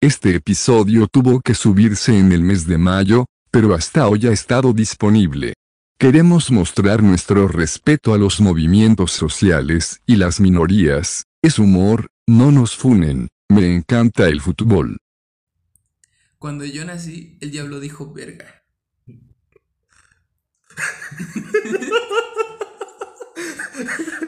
Este episodio tuvo que subirse en el mes de mayo, pero hasta hoy ha estado disponible. Queremos mostrar nuestro respeto a los movimientos sociales y las minorías. Es humor, no nos funen. Me encanta el fútbol. Cuando yo nací, el diablo dijo verga.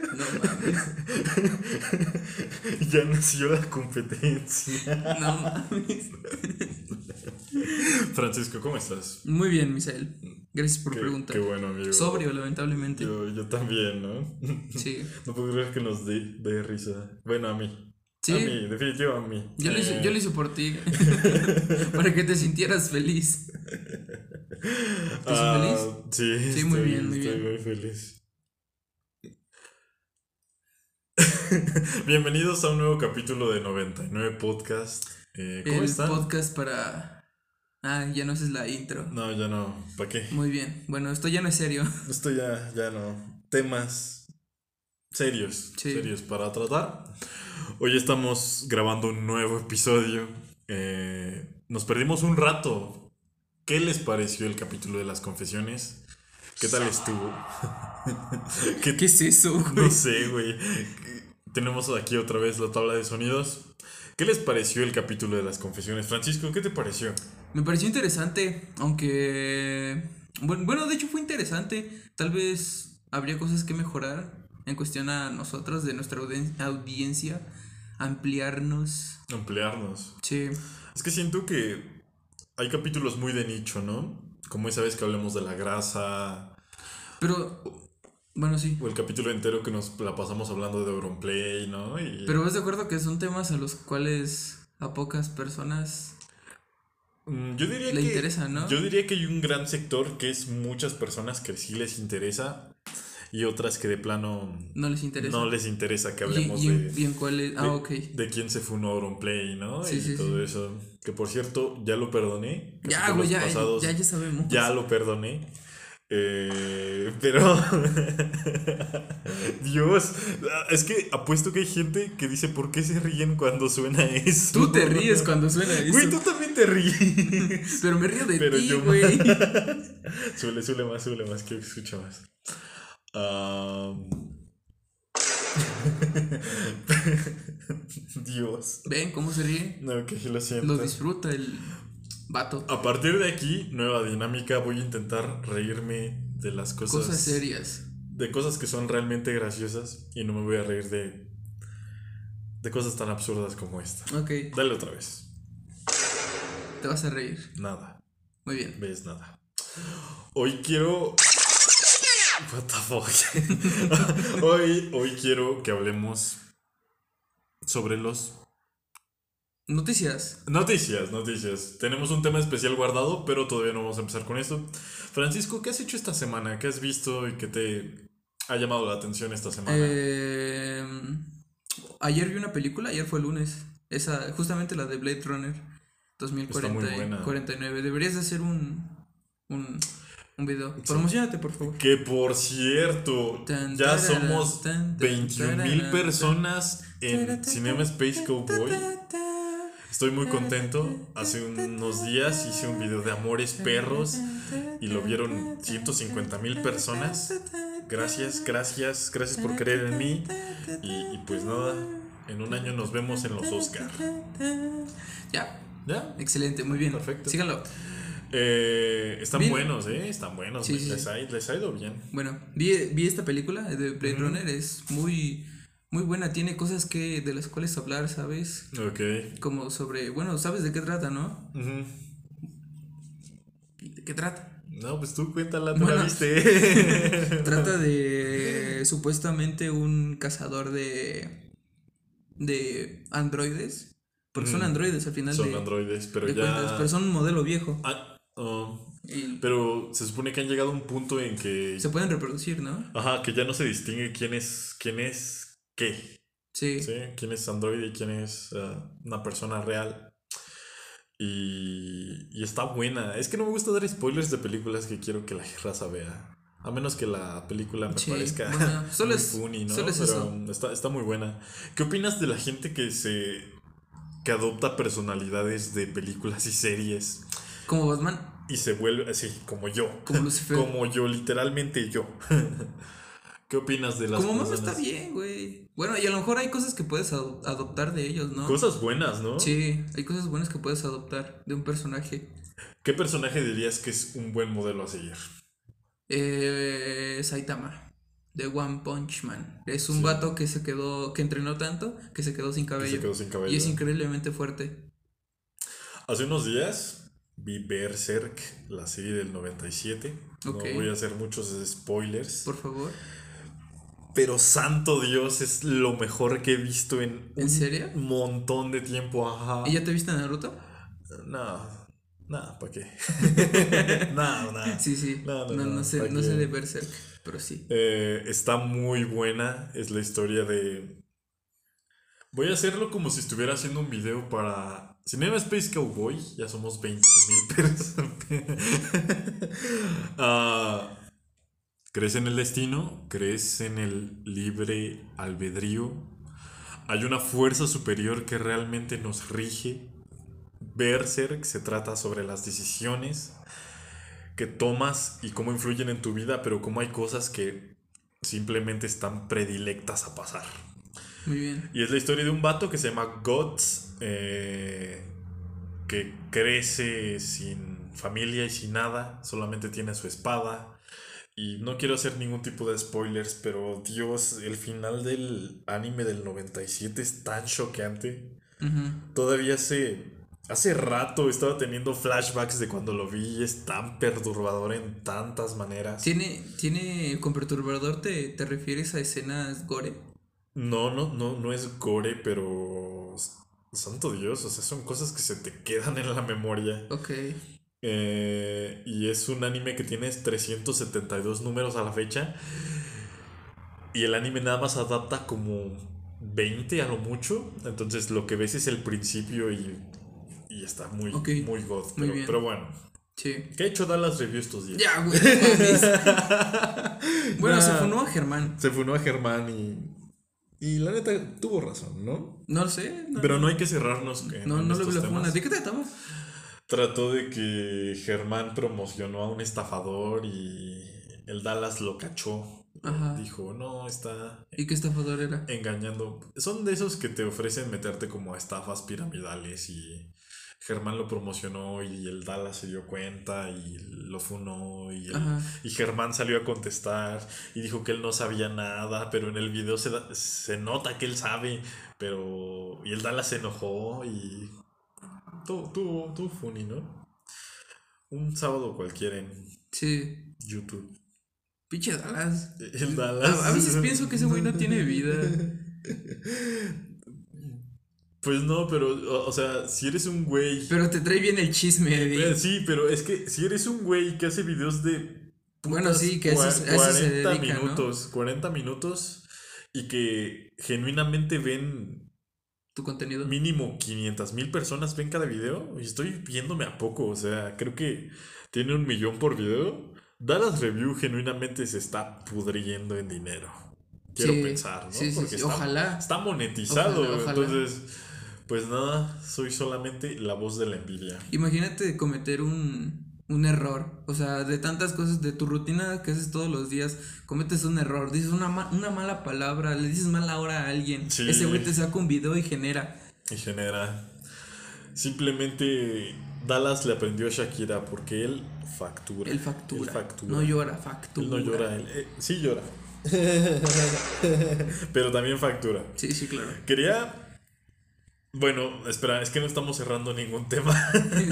Ya nació la competencia. No mames. Francisco, ¿cómo estás? Muy bien, Misael. Gracias por Qué- preguntar. Qué bueno, amigo. Sobrio, lamentablemente. Yo, yo también, ¿no? Sí. No puedo creer que nos dé de risa. Bueno, a mí. Sí. A mí, definitivo a mí. Yo lo, hice, Eh, yo lo hice por ti. Para que te sintieras feliz. ¿Estás ah, feliz? Sí, Sí, muy estoy- bien, muy estoy bien. muy feliz. Bienvenidos a un nuevo capítulo de 99 Podcast. Eh, ¿Cómo El están? podcast para. Ah, ya no es la intro. No, ya no. ¿Para qué? Muy bien. Bueno, esto ya no es serio. Esto ya, ya no. Temas serios, Sí. serios para tratar. Hoy estamos grabando un nuevo episodio. Eh, nos perdimos un rato. ¿Qué les pareció el capítulo de las confesiones? ¿Qué tal estuvo? ¿Qué, ¿Qué es eso, güey? no sé, güey. Tenemos aquí otra vez la tabla de sonidos. ¿Qué les pareció el capítulo de las confesiones? Francisco, ¿qué te pareció? Me pareció interesante, aunque... Bueno, bueno, de hecho fue interesante. Tal vez habría cosas que mejorar en cuestión a nosotros, de nuestra audien- audiencia, ampliarnos. Ampliarnos. Sí, Es que siento que hay capítulos muy de nicho, ¿no? Como esa vez que hablamos de la grasa, pero... Bueno, sí. o el capítulo entero que nos la pasamos hablando de Auronplay, ¿no? Y Pero vas de acuerdo que son temas a los cuales a pocas personas Mm, yo diría le que interesa, ¿no? yo diría que hay un gran sector que es muchas personas que sí les interesa y otras que de plano no les interesa. no les interesa que ¿Y, hablemos y de, y en cuál es? Ah, de- de quién se fue un Auronplay, ¿no? Sí, y sí, todo sí. eso. Que por cierto, ya lo perdoné. Ya, güey, ya, ya, ya sabemos. Ya lo perdoné. Eh, pero. Dios. Es que apuesto que hay gente que dice: ¿Por qué se ríen cuando suena eso? Tú te ríes cuando suena eso. Güey, tú también te ríes. Pero me río de Pero ti, güey. Suele, suele más, suele más. Quiero que escuche más. Am. Dios. Ven cómo se ríe. No, que lo siento. Lo disfruta el vato. A partir de aquí, nueva dinámica. Voy a intentar reírme de las cosas. Cosas serias. de cosas que son realmente graciosas y no me voy a reír de de cosas tan absurdas como esta. Ok, Dale otra vez. te vas a reír. Nada, Muy bien. ves nada. Hoy quiero What the fuck? hoy hoy quiero que hablemos sobre los Noticias. noticias, noticias. Tenemos un tema especial guardado, pero todavía no vamos a empezar con esto. Francisco, ¿qué has hecho esta semana? ¿Qué has visto y qué te ha llamado la atención esta semana? Eh, ayer vi una película, ayer fue lunes. Esa, justamente la de Blade Runner Está muy buena. 2049. Deberías de hacer un, un, un video. Promocionate, por favor. Que por cierto, Tan, ya somos tan, tan, 21 mil personas en Cinema Space Cowboy. Estoy muy contento. Hace unos días hice un video de Amores Perros y lo vieron 150 mil personas. Gracias, gracias, gracias por creer en mí. Y, y pues nada, en un año nos vemos en los Oscar. Ya, ¿Ya? excelente, muy bien. Perfecto. Síganlo. Eh, están Bien. buenos, ¿eh? Están buenos. Sí, sí, les, sí. Ha, les ha ido bien. Bueno, vi, vi esta película de Blade. Runner, es muy, muy buena, tiene cosas que de las cuales hablar, ¿sabes? Ok. Como sobre, bueno, ¿sabes de qué trata, no? Ujú. ¿De qué trata? No, pues tú cuéntala, tú la Bueno. viste. Trata de supuestamente un cazador de de androides, porque son Ujú. androides al final Son de, androides, pero de ya. cuentas, pero son un modelo viejo Ah, oh, y pero se supone que han llegado a un punto en que. se pueden reproducir, ¿no? Ajá, que ya no se distingue quién es. quién es qué. Sí. ¿Sí? Quién es androide y quién es ah, una persona real. Y, y está buena. Es que no me gusta dar spoilers de películas que quiero que la raza vea. A menos que la película me Sí, parezca bueno, solo muy es- funny, ¿no? solo es Pero eso. Está, está muy buena. ¿Qué opinas de la gente que se que adopta personalidades de películas y series Como Batman, y se vuelve así, como yo. como Lucifer. Como yo, literalmente yo. ¿Qué opinas de las Como personas? está bien, güey. Bueno, y a lo mejor hay cosas que puedes ado- adoptar de ellos, ¿no? Cosas buenas, ¿no? Sí, hay cosas buenas que puedes adoptar de un personaje. ¿Qué personaje dirías que es un buen modelo a seguir? Eh, Saitama, de One Punch Man. Es un Sí. vato que se quedó, que entrenó tanto que se quedó sin Que cabello. se quedó sin cabello. Y es increíblemente fuerte. Hace unos días vi Berserk, la serie del 97. Ok. No voy a hacer muchos spoilers. Por favor. Pero santo Dios, es lo mejor que he visto en ¿En un serio? montón de tiempo. Ajá. ¿Y ya te viste Naruto? No, no, ¿para qué? no, no. Sí, sí. No, No, no, no, no, sé, ¿para no sé de Berserk, pero sí. Eh, está muy buena. Es la historia de. Voy a hacerlo como si estuviera haciendo un video para Cinema Space Cowboy. Ya somos 20 mil personas. ¿Crees en el destino? ¿Crees en el libre albedrío? Hay una fuerza superior que realmente nos rige. Berserk se trata sobre las decisiones que tomas y cómo influyen en tu vida, pero cómo hay cosas que simplemente están predilectas a pasar. Muy bien. Y es la historia de un vato que se llama Guts, eh, que crece sin familia y sin nada, solamente tiene su espada. Y no quiero hacer ningún tipo de spoilers, pero Dios, el final del anime del 97 es tan choqueante. Todavía hace, hace rato estaba teniendo flashbacks de cuando lo vi y es tan perturbador en tantas maneras. ¿Tiene, tiene, con perturbador te, te refieres a escenas gore? No, no, no, no es gore, pero santo Dios, o sea, son cosas que se te quedan en la memoria. Ok. Eh, y es un anime que tiene 372 números a la fecha. Y el anime nada más adapta como 20 a lo mucho. Entonces lo que ves es el principio y, y está muy, muy god. muy Pero, bien. pero bueno, Sí. ¿qué ha hecho Dallas Review estos días? Ya, güey. bueno, se Nah. funó a Germán. Se funó a Germán y. Y la neta tuvo razón, ¿no? No lo sé. No, Pero no hay que cerrarnos en, no, no la funa. temas. ¿De qué trataba? Trató de que Germán promocionó a un estafador y el Dallas lo cachó. Ajá. Dijo, no, está ¿Y qué estafador era? engañando. Son de esos que te ofrecen meterte como a estafas piramidales y Germán lo promocionó y el Dallas se dio cuenta y lo funó y, el- y Germán salió a contestar y dijo que él no sabía nada, pero en el video se, da- se nota que él sabe, pero... Y el Dallas se enojó y... Tú, tú, tú funny, ¿no? Un sábado cualquiera en Sí. YouTube. Pinche Dallas. El Dallas. A, a veces pienso que ese güey no tiene vida. Pues no, pero, o, sea, si eres un güey... Pero te trae bien el chisme. Eh, de- Sí, pero es que si eres un güey que hace videos de... Bueno, sí, que eso- eso se 40 dedica, ¿no? minutos, 40 minutos y que genuinamente ven Tu contenido. mínimo 500 mil personas ven cada video y estoy viéndome a poco, o sea, creo que tiene un millón por video. Dallas Review genuinamente se está pudriendo en dinero. Quiero Sí, pensar, ¿no? sí, sí, Porque está, ojalá. está monetizado, Ojalá, ojalá. entonces, pues nada, soy solamente la voz de la envidia. Imagínate cometer un, un error. O sea, de tantas cosas de tu rutina que haces todos los días, cometes un error, dices una, ma- una mala palabra, le dices mala hora a alguien. Sí. Ese güey te saca un video y genera. y genera. Simplemente Dallas le aprendió a Shakira porque él factura. Él factura. Él factura. No llora, factura. Él no llora, él eh, sí llora. Pero también factura. Sí, sí, claro. Quería. Bueno, espera, es que no estamos cerrando ningún tema.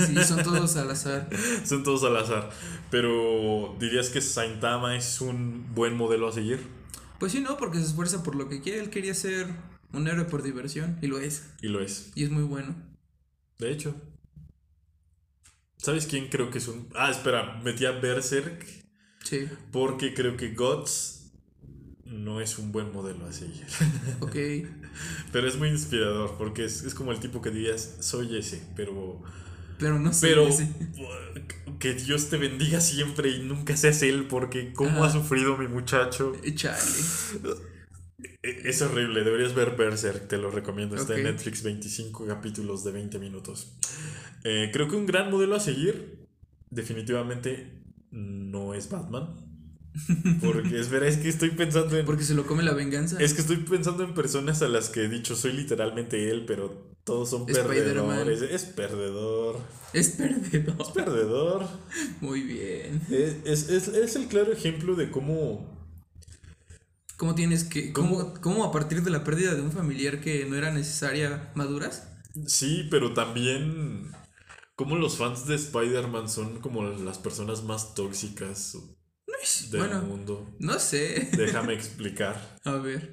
Sí, son todos al azar. Son todos al azar. Pero ¿dirías que Saintama es un buen modelo a seguir? Pues sí, no, porque se esfuerza por lo que quiere. Él quería ser un héroe por diversión y lo es. Y lo es. Y es muy bueno. De hecho. ¿Sabes quién creo que es un. Ah, espera, metí a Berserk. Sí, Porque creo que Guts no es un buen modelo a seguir. ok. Pero es muy inspirador porque es, es como el tipo que dirías, soy ese, pero... Pero no. Pero ese. que Dios te bendiga siempre y nunca seas él porque cómo ha Ajá. sufrido mi muchacho. Chale. E- Es horrible, deberías ver Berserk, te lo recomiendo. Está en. Netflix, 25 capítulos de 20 minutos. Eh, creo que un gran modelo a seguir, definitivamente, no es Batman. Porque es verdad, es que estoy pensando en. Porque se lo come la venganza. Es que estoy pensando en personas a las que he dicho soy literalmente él, pero todos son perdedores. Es perdedor. Es perdedor. Es perdedor. Muy bien. Es, es- es- es el claro ejemplo de cómo. ¿Cómo tienes que. ¿Cómo? ¿Cómo, cómo a partir de la pérdida de un familiar que no era necesaria maduras? Sí, pero también. Como los fans de Spider-Man son como las personas más tóxicas del bueno, mundo. no sé. Déjame explicar. A ver.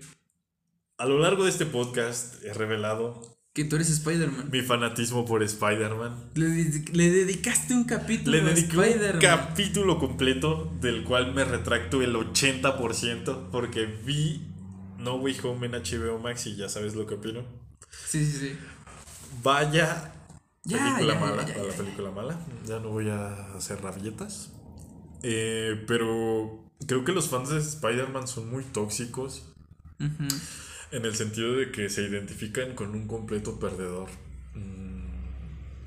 A lo largo de este podcast he revelado Que tú eres Spider-Man. mi fanatismo por Spider-Man. Le, le dedicaste un capítulo Le a dediqué un capítulo completo del cual me retracto el 80% porque vi No Way Home en HBO Max y ya sabes lo que opino. Sí, sí, sí. Vaya Ya, película ya, mala, ya, la película mala. Ya no voy a hacer rabietas. Eh, pero creo que los fans de Spider-Man son muy tóxicos en el sentido de que se identifican con un completo perdedor. Mm,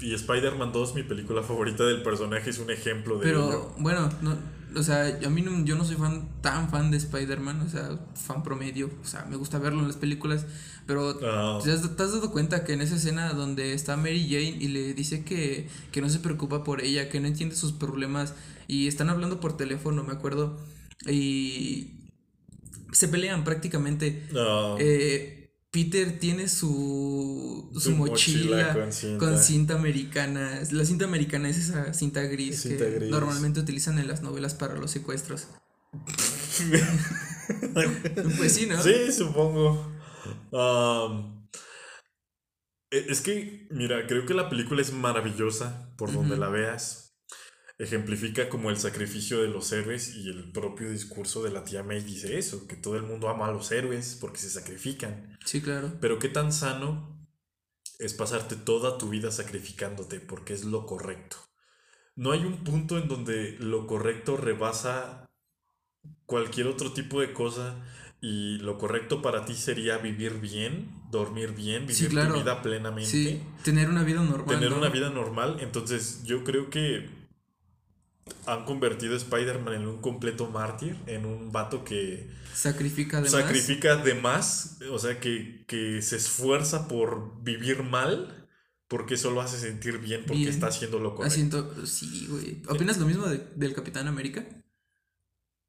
Y Spider-Man 2, mi película favorita del personaje, es un ejemplo de Pero ello. bueno, no, o sea, a mí no, yo no soy fan tan fan de Spider-Man, o sea, fan promedio, o sea, me gusta verlo en las películas, pero Ah. ¿te, has, te has dado cuenta que en esa escena donde está Mary Jane y le dice que, que no se preocupa por ella, que no entiende sus problemas y están hablando por teléfono, me acuerdo, y se pelean prácticamente. Eh, Peter tiene su, su Su mochila mochila, con cinta. con cinta americana. La cinta americana es esa cinta gris Cinta que gris. normalmente utilizan en las novelas para los secuestros. Pues sí, ¿no? Sí, supongo. E- es que, mira, creo que la película es maravillosa por donde la veas. Ejemplifica como el sacrificio de los héroes y el propio discurso de la tía May dice eso, que todo el mundo ama a los héroes porque se sacrifican. Sí, claro. Pero qué tan sano es pasarte toda tu vida sacrificándote porque es lo correcto. No hay un punto en donde lo correcto rebasa cualquier otro tipo de cosa y lo correcto para ti sería vivir bien, dormir bien, vivir Sí, claro. tu vida plenamente, Sí, tener una vida normal. tener ¿no? una vida normal. Entonces yo creo que han convertido a Spider-Man en un completo mártir, en un vato que Sacrifica además. sacrifica de más, o sea, que, que se esfuerza por vivir mal, porque eso lo hace sentir bien, porque Bien. está haciendo lo correcto. Haciendo, sí, güey. ¿Opinas lo mismo de- del Capitán América?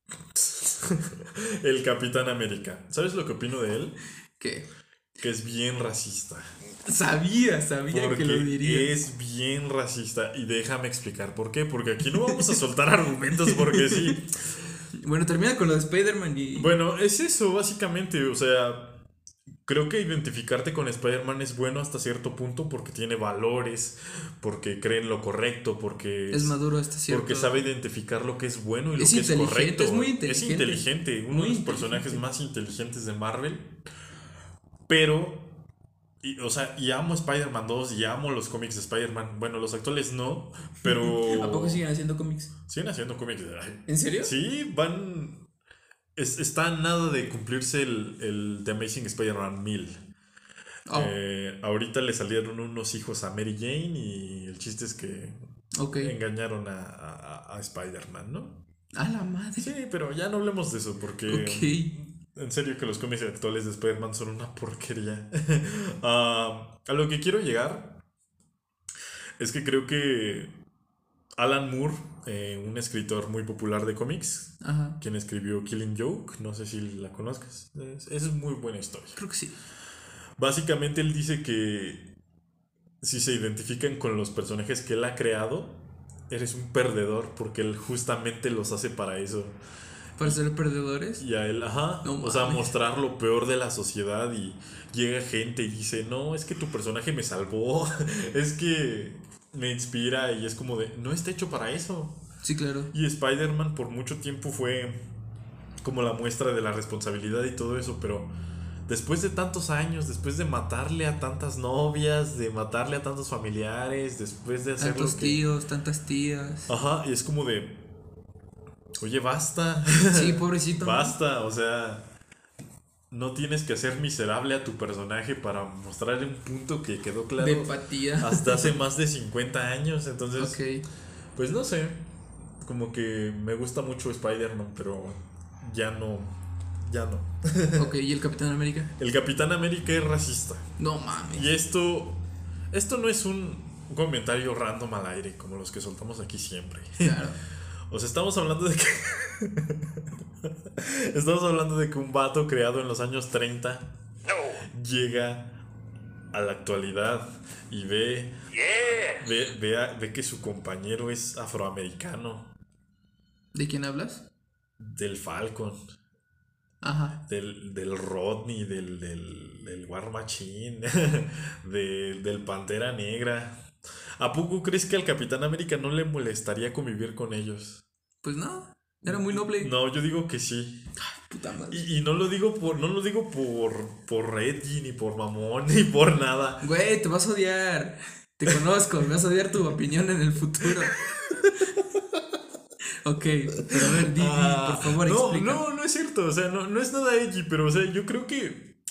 El Capitán América. ¿Sabes lo que opino de él? Que Que es bien racista. sabía, sabía Porque que lo diría. es bien racista. Y déjame explicar por qué. Porque aquí no vamos a soltar argumentos porque sí. Bueno, termina con lo de Spider-Man y. Bueno, es eso, básicamente. O sea, creo que identificarte con Spider-Man es bueno hasta cierto punto porque tiene valores, porque cree en lo correcto, porque es maduro hasta cierto. porque sabe identificar lo que es bueno y lo Es que es inteligente, correcto. es muy Es inteligente. inteligente, uno Muy de los personajes inteligente. más inteligentes de Marvel. Pero, y, o sea, y amo Spider-Man 2 y amo los cómics de Spider-Man. Bueno, los actuales no, pero. ¿A poco siguen haciendo cómics? Siguen haciendo cómics. ¿En serio? Sí, van. es- está nada de cumplirse el, el The Amazing Spider-Man 1000. Oh, Eh, ahorita le salieron unos hijos a Mary Jane y el chiste es que ok. engañaron a, a- a Spider-Man, ¿no? A la madre. Sí, pero ya no hablemos de eso porque Ok. En serio que los cómics actuales de Spider-Man son una porquería. Ah, a lo que quiero llegar es que creo que Alan Moore, eh, un escritor muy popular de cómics, Ajá. quien escribió Killing Joke, no sé si la conozcas, es, es muy buena historia. Creo que sí. Básicamente él dice que si se identifican con los personajes que él ha creado, eres un perdedor porque él justamente los hace para eso. Para ser perdedores. Y a él, ajá, No o sea, mames. mostrar lo peor de la sociedad y llega gente y dice, no, es que tu personaje me salvó, es que me inspira y es como de, no está hecho para eso. Sí, claro. Y Spider-Man por mucho tiempo fue como la muestra de la responsabilidad y todo eso, pero después de tantos años, después de matarle a tantas novias, de matarle a tantos familiares, después de hacer Tantos que... tíos, tantas tías. Ajá, y es como de, oye, basta. Sí, pobrecito. Basta, o sea, no tienes que hacer miserable a tu personaje para mostrarle un punto que quedó claro De empatía. hasta hace más de 50 años. Entonces, Ok. pues no sé, como que me gusta mucho Spider-Man, pero ya no, ya no. Ok, ¿y el Capitán América? El Capitán América es racista. No mames. Y esto, esto no es un comentario random al aire, como los que soltamos aquí siempre. Claro. O sea, estamos hablando de que... estamos hablando de que un vato creado en los años 30 llega a la actualidad y ve, ve, ve, a- ve que su compañero es afroamericano, ¿De quién hablas? del Falcon, Ajá. del, del Rodney, del, del, del War Machine, de- del Pantera Negra. ¿A poco crees que al Capitán América no le molestaría convivir con ellos? Pues no. Era muy noble. No, yo digo que sí. Puta madre. Y, y no lo digo por, no lo digo por, por Edgy, ni por mamón, ni por nada. Güey, te vas a odiar. Te conozco, me vas a odiar tu opinión en el futuro. ok, pero a ver, di, di, Ah, por favor, no, explica. no, no es cierto. O sea, no, no es nada edgy, pero o sea, yo creo que.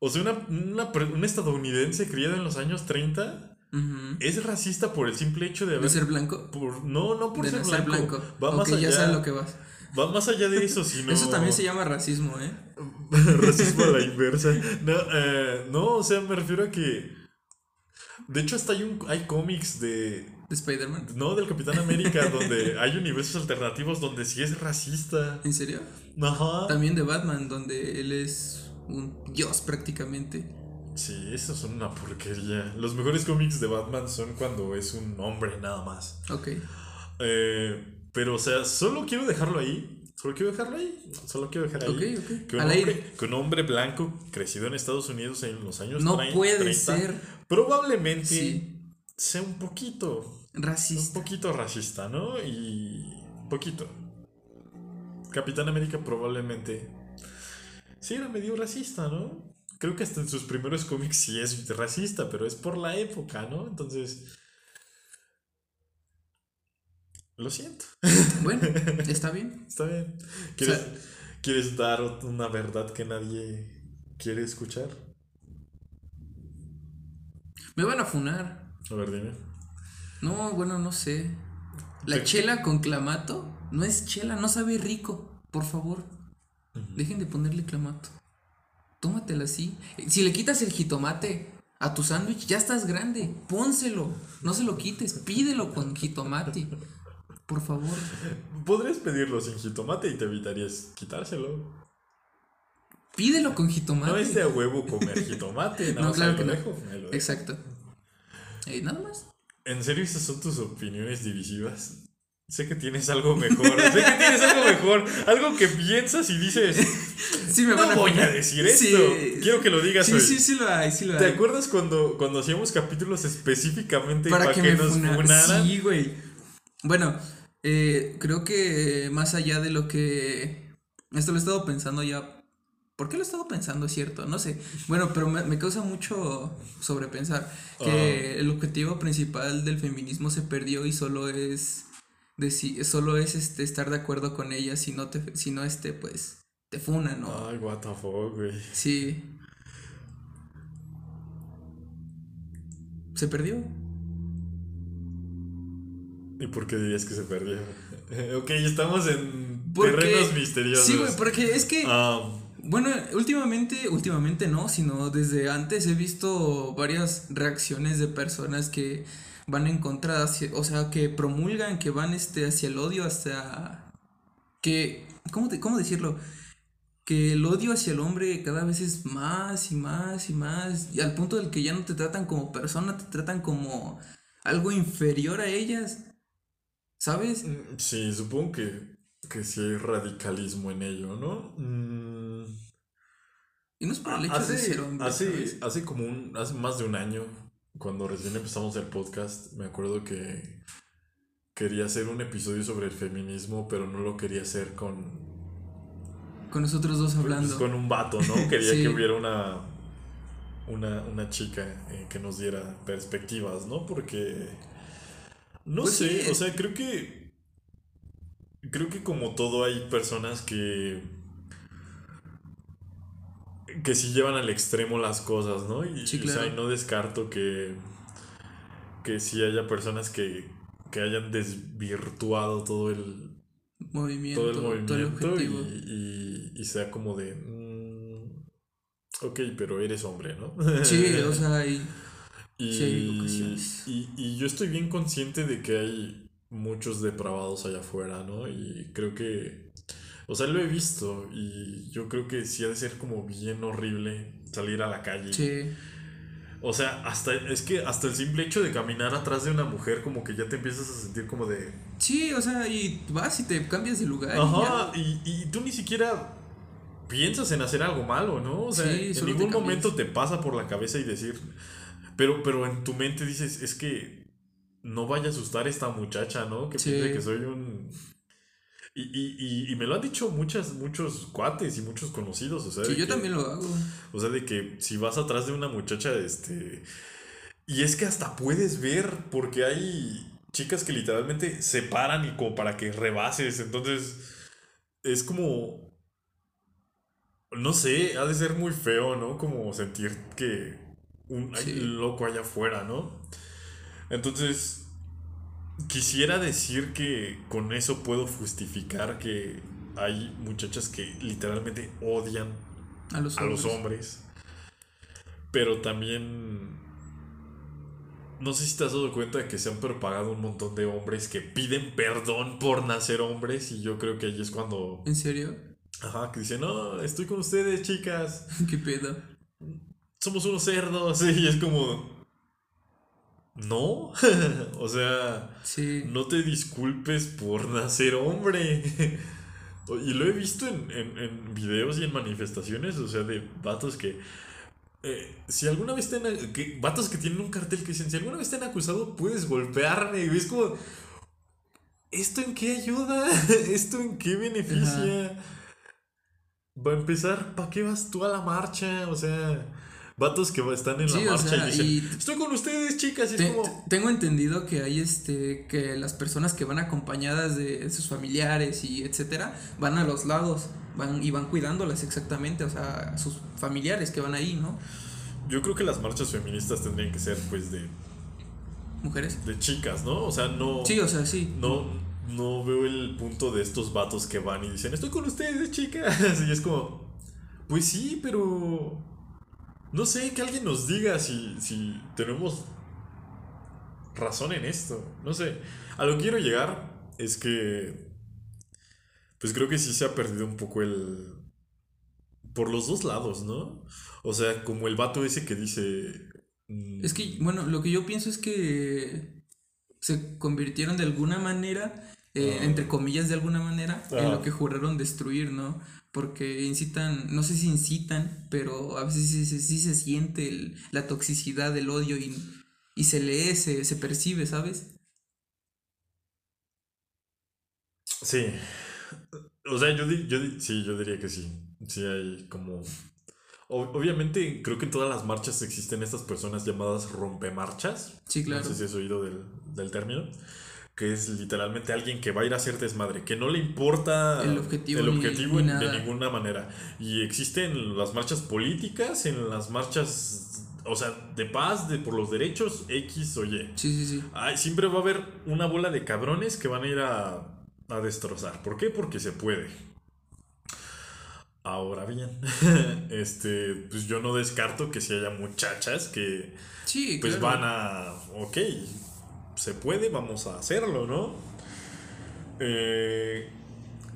O sea, una, una, una estadounidense criada en los años 30 Es racista por el simple hecho de ¿De haber. ser blanco? por, no, no por de ser, no ser blanco. blanco. Va ok, más allá. ya sabes lo que vas. Va más allá de eso, sino. Eso también se llama racismo, ¿eh? Racismo a la inversa. No, eh, no, o sea, me refiero a que. De hecho, hasta hay un hay cómics de. De Spider-Man. No, del Capitán América, donde hay universos alternativos donde sí es racista. ¿En serio? Ajá. También de Batman, donde él es un dios prácticamente. Sí, esos son una porquería. Los mejores cómics de Batman son cuando es un hombre nada más. Ok. Eh, pero, o sea, solo quiero dejarlo ahí. Solo quiero dejarlo ahí. Solo quiero dejar ahí. Ok, ok. Que un, hombre, aire. que un hombre blanco crecido en Estados Unidos en los años No 30, puede ser. Probablemente Sí. sea un poquito. Un Racista. poquito racista, ¿no? Y. Poquito. Capitán América probablemente. Sí, era medio racista, ¿no? Creo que hasta en sus primeros cómics sí es racista, pero es por la época, ¿no? Entonces. Lo siento. Bueno, está bien. Está bien. ¿Quieres, O sea- ¿Quieres dar una verdad que nadie quiere escuchar? Me van a funar. A ver, dime. No, bueno, no sé. La ¿Qué- chela con clamato no es chela, no sabe rico. Por favor, dejen de ponerle clamato. Tómatela así. Si le quitas el jitomate a tu sándwich, ya estás grande. Pónselo. No se lo quites. Pídelo con jitomate. Por favor. Podrías pedirlo sin jitomate y te evitarías quitárselo. Pídelo con jitomate. No es de a huevo comer jitomate, No, claro que no. dejo. Exacto. Eh, nada más. ¿En serio esas son tus opiniones divisivas? Sé que tienes algo mejor, sé que tienes algo mejor, algo que piensas y dices, Sí, me van no a voy a funar. decir esto, quiero que lo digas Sí, hoy. sí, sí lo hay, sí lo ¿Te hay. acuerdas cuando, cuando hacíamos capítulos específicamente para, para que, nos funa- funaran? Sí, güey. Bueno, eh, creo que más allá de lo que. Esto lo he estado pensando ya. ¿Por qué lo he estado pensando? Es cierto, no sé. Bueno, pero me, me causa mucho sobrepensar que el objetivo principal del feminismo se perdió y solo es. Deci- solo es este, estar de acuerdo con ella, si no, te, si no este, pues, te funa, ¿no? Ay, what the fuck, güey. Sí. Se perdió. ¿Y por qué dirías que se perdió? ok, estamos en Porque- terrenos misteriosos. Sí, güey, porque es que. Ah, Bueno, últimamente, últimamente no, sino desde antes he visto varias reacciones de personas que van en contra, hacia- o sea, que promulgan, que van este, hacia el odio, hasta que, ¿cómo, te- cómo decirlo? Que el odio hacia el hombre cada vez es más y más y más, y al punto del que ya no te tratan como persona, te tratan como algo inferior a ellas, ¿sabes? Mm, Sí, supongo que, que sí hay radicalismo en ello, ¿no? Mm, Y no es por el hecho de hace, ser hombre, hace, hace como un, hace más de un año, cuando recién empezamos el podcast, me acuerdo que quería hacer un episodio sobre el feminismo, pero no lo quería hacer con, Con nosotros dos pues, hablando. con un vato, ¿no? Quería Sí. que hubiera una, una, una chica eh, que nos diera perspectivas, ¿no? Porque, no Pues sé, sí. o sea, creo que, creo que como todo hay personas que, que sí llevan al extremo las cosas, ¿no? Y, Sí, o sea, y no descarto que, que sí haya personas que, que hayan desvirtuado todo el, Movimiento, todo el todo el movimiento y, y- y sea como de... mm, ok, pero eres hombre, ¿no? Sí, o sea, y Y, Sí, hay ocasiones. y, y yo estoy bien consciente de que hay muchos depravados allá afuera, ¿no? Y creo que, o sea, lo he visto y yo creo que sí ha de ser como bien horrible salir a la calle. sí, O sea, hasta, es que hasta el simple hecho de caminar atrás de una mujer como que ya te empiezas a sentir como de... sí, o sea, y vas y te cambias de lugar. Ajá, y, y tú ni siquiera piensas en hacer algo malo, ¿no? O sea, Sí, en te ningún momento te pasa por la cabeza y decir, pero, pero en tu mente dices, es que no vaya a asustar a esta muchacha, ¿no? Que Sí. piense que soy un... Y, y, y, y me lo han dicho muchas, muchos cuates y muchos conocidos, o sea, Sí, yo que- también lo hago. o sea, de que si vas atrás de una muchacha, este... Y es que hasta puedes ver, porque hay chicas que literalmente se paran y como para que rebases, entonces es como... No sé, ha de ser muy feo, ¿no? Como sentir que un hay loco allá afuera, ¿no? Entonces, quisiera decir que con eso puedo justificar que hay muchachas que literalmente odian A los a los hombres. hombres. Pero también. No sé si te has dado cuenta de que se han propagado un montón de hombres que piden perdón por nacer hombres. Y yo creo que ahí es cuando. ¿En serio? Ajá, que dicen, no, estoy con ustedes, chicas. ¿Qué pedo? Somos unos cerdos. Y es como. No. o sea. Sí. No te disculpes por nacer hombre. Y lo he visto en, en, en videos y en manifestaciones, o sea, de vatos que... eh, si alguna vez te han... Que, vatos que tienen un cartel que dicen, si alguna vez te han acusado, puedes golpearme. Y es como... ¿Esto en qué ayuda? ¿Esto en qué beneficia? Va a empezar, ¿para qué vas tú a la marcha? O sea, vatos que están en Sí, la o marcha sea, y dicen, y- estoy con ustedes, chicas. Y es como... te- tengo entendido que hay este que las personas que van acompañadas de sus familiares y etcétera van a los lados van y van cuidándolas exactamente o sea sus familiares que van ahí no Yo creo que las marchas feministas tendrían que ser, pues, de... mujeres de chicas, ¿no? O sea, no. sí o sea sí No, no veo el punto de estos vatos que van y dicen, estoy con ustedes, chicas. Y es como, pues sí, pero. No sé, que alguien nos diga si, si tenemos razón en esto. No sé. A lo que quiero llegar es que. Pues creo que sí se ha perdido un poco el. Por los dos lados, ¿no? O sea, como el vato ese que dice. mm, es que bueno lo que yo pienso es que se convirtieron de alguna manera eh, Ah. entre comillas de alguna manera en lo que juraron destruir no porque incitan no sé si incitan pero a veces sí, sí- sí se siente el- la toxicidad del odio y, y se lee se, se percibe sabes Sí. O sea, yo, di- yo sí, yo diría que sí. Sí hay como... obviamente creo que en todas las marchas existen estas personas llamadas rompemarchas. Sí, claro. No sé si has oído del, del término. Que es literalmente alguien que va a ir a hacer desmadre, que no le importa El objetivo el ni de ninguna manera. Y existen las marchas políticas, en las marchas, o sea, de paz, de por los derechos, X o Y. Sí, sí, sí. Ay, siempre va a haber una bola de cabrones que van a ir a, a destrozar. ¿Por qué? Porque se puede. Ahora bien, este, pues yo no descarto que si haya muchachas que Sí, pues claro. van a, ok, se puede, vamos a hacerlo, ¿no? Eh,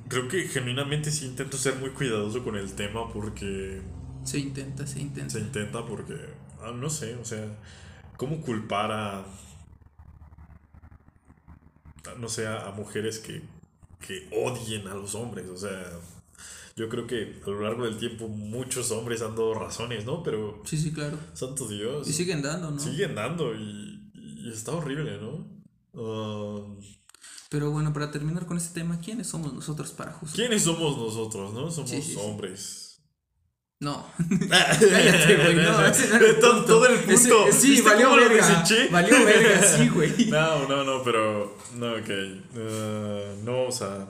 creo que genuinamente sí intento ser muy cuidadoso con el tema porque Se intenta, se intenta. se intenta porque, ah, no sé, o sea, ¿cómo culpar a, no sé, a, a mujeres que, que odien a los hombres? O sea, yo creo que a lo largo del tiempo muchos hombres han dado razones, ¿no? Pero, Sí, sí, claro. santo Dios, Y siguen dando, ¿no? siguen dando y, y está horrible, ¿no? Pero bueno, para terminar con este tema, ¿quiénes somos nosotros para juzgar? ¿Quiénes somos nosotros, no? Somos Sí, sí, sí. hombres. No. Cállate, güey. No, ese no era todo, el punto. Ese- sí, ¿Viste valió verga. Valió verga, sí, güey. No, no, no, pero. No, ok. Uh, no vamos a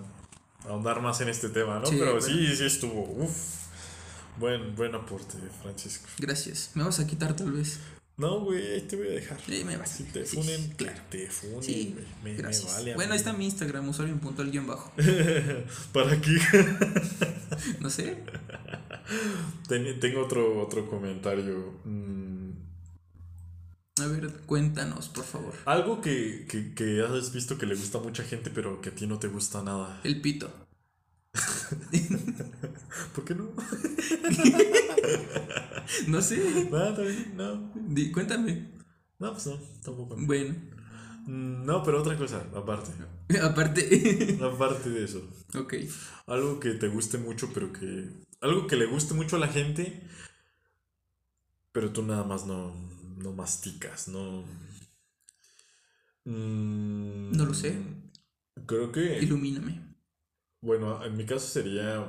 ahondar más en este tema, ¿no? Pero bueno. sí, sí estuvo. Uf. Buen, buen aporte, Francisco. Gracias. Me vas a quitar tal vez. No, güey, ahí te voy a dejar. Sí, me vas. Si te Sí, funen, claro. te funen, Sí. Me, me vale. a bueno, ahí está mi Instagram, usuario en punto al guion bajo. ¿Para qué? No sé. Ten- tengo otro, otro comentario. Mm, A ver, cuéntanos, por favor. algo que, que, que has visto que le gusta a mucha gente, pero que a ti no te gusta nada. El pito. ¿Por qué no? No sé. Nada, no. Di- cuéntame. No, pues no, tampoco. Bueno, Mm, No, pero otra cosa, aparte. aparte. Aparte de eso. ok. Algo que te guste mucho, pero que. Algo que le guste mucho a la gente, pero tú nada más no, no masticas, no. Mm, No lo sé. Creo que. Ilumíname. Bueno, en mi caso sería.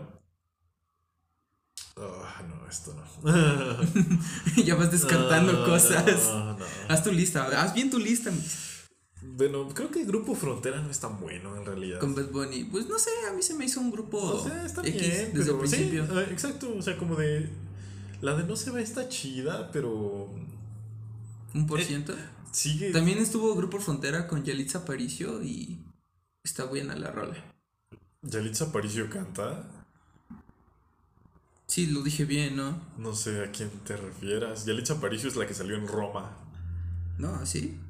Ah, no, esto no. ya vas descartando No, cosas. No, no. Haz tu lista. Haz bien tu lista. Bueno, creo que el grupo Frontera no es tan bueno en realidad. Con Bad Bunny. Pues no sé, a mí se me hizo un grupo O sea, está X bien, desde el pero principio. eh, exacto, o sea, como de. La de no se ve está chida, pero. Un por Eh, ciento. Sigue. También estuvo Grupo Frontera con Yalitza Aparicio y está buena la rola. Yalitza Aparicio canta. Sí, lo dije bien, ¿no? No sé a quién te refieras. Yalitza Aparicio es la que salió en Roma. No, ¿sí?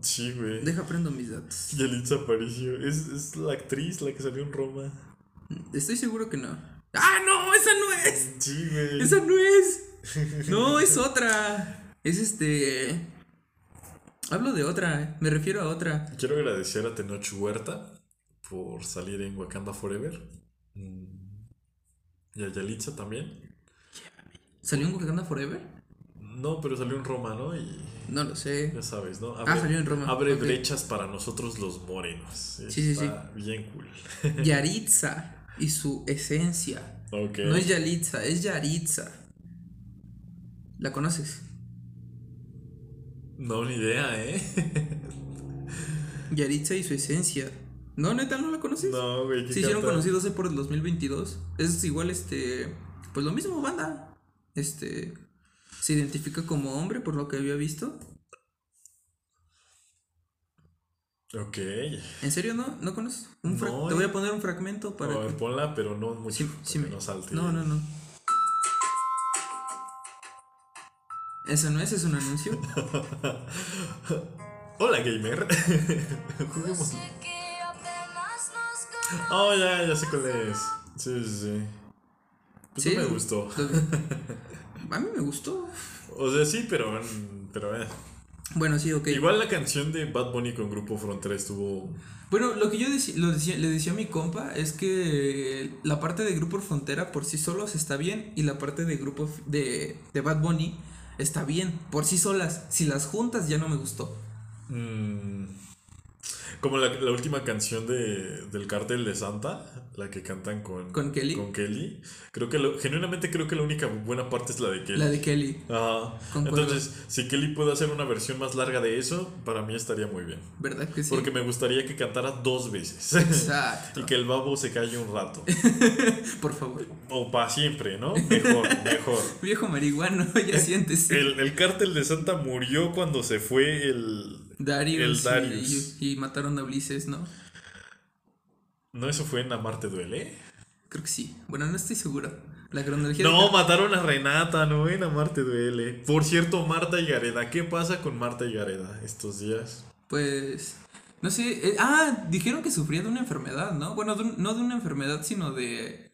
Sí, güey. Deja prendo mis datos. Yalitza Aparicio. Es, es la actriz la que salió en Roma. Estoy seguro que no. ¡Ah, no! ¡Esa no es! Sí, güey. ¡Esa no es! No, es otra. Es este. Hablo de otra, me refiero a otra. Quiero agradecer a Tenoch Huerta por salir en Wakanda Forever. Y a Yalitza también. ¿Salió en Wakanda Forever? No, pero salió en Roma, ¿no? Y No lo sé. ya sabes, ¿no? Ah, salió en Roma, Abre brechas para nosotros los morenos. Sí, sí, Está bien cool. Yaritza y su esencia. Ok. No es Yalitza, es Yaritza. ¿La conoces? No, ni idea, ¿eh? Yaritza y su esencia. No, neta, ¿no la conoces? No, güey. ¿qué Se hicieron canta? conocidos por el 2022. Es igual, este. Pues lo mismo, banda. Este. Se identifica como hombre, por lo que había visto. Ok. ¿En serio no? ¿No conoces? Un No, Te voy eh. a poner un fragmento para. A ver, que- ponla, pero no mucho. Sí, para sí que me- no salte. No, no, no. ¿Eso no es? ¿Es un anuncio? Hola, gamer. Juguemos. Oh, ya, ya sé cuál es. Sí, sí, sí. Pues Sí. no me gustó. A mí me gustó. O sea, sí, pero. pero eh. Bueno, sí, ok. Igual la canción de Bad Bunny con Grupo Frontera estuvo. Bueno, lo que yo deci- lo decía, le decía a mi compa es que la parte de Grupo Frontera por sí solos está bien y la parte de Grupo de, de Bad Bunny está bien por sí solas. Si las juntas ya no me gustó. mm, como la, la última canción de, del Cártel de Santa, la que cantan con, ¿Con Kelly? Con Kelly. Creo que lo- genuinamente creo que la única buena parte es la de Kelly. La de Kelly. Ajá. Entonces, si Kelly puede hacer una versión más larga de eso, para mí estaría muy bien. ¿Verdad que sí? Porque me gustaría que cantara dos veces. Exacto. y que el babo se calle un rato. Por favor. O para siempre, ¿no? Mejor, mejor. Viejo marihuano, ya siéntese. El, el cártel de Santa murió cuando se fue el. Darius, el y- Darius. Y, y mataron a Ulises, ¿no? ¿No eso fue en Amarte Duele? Creo que sí. Bueno, no estoy seguro. La cronología. No, de- mataron a Renata, no en Amarte Duele. Por cierto, Marta y Gareda. ¿Qué pasa con Marta y Gareda estos días? Pues. No sé. eh, ah, dijeron que sufría de una enfermedad, ¿no? Bueno, de un- no de una enfermedad, sino de.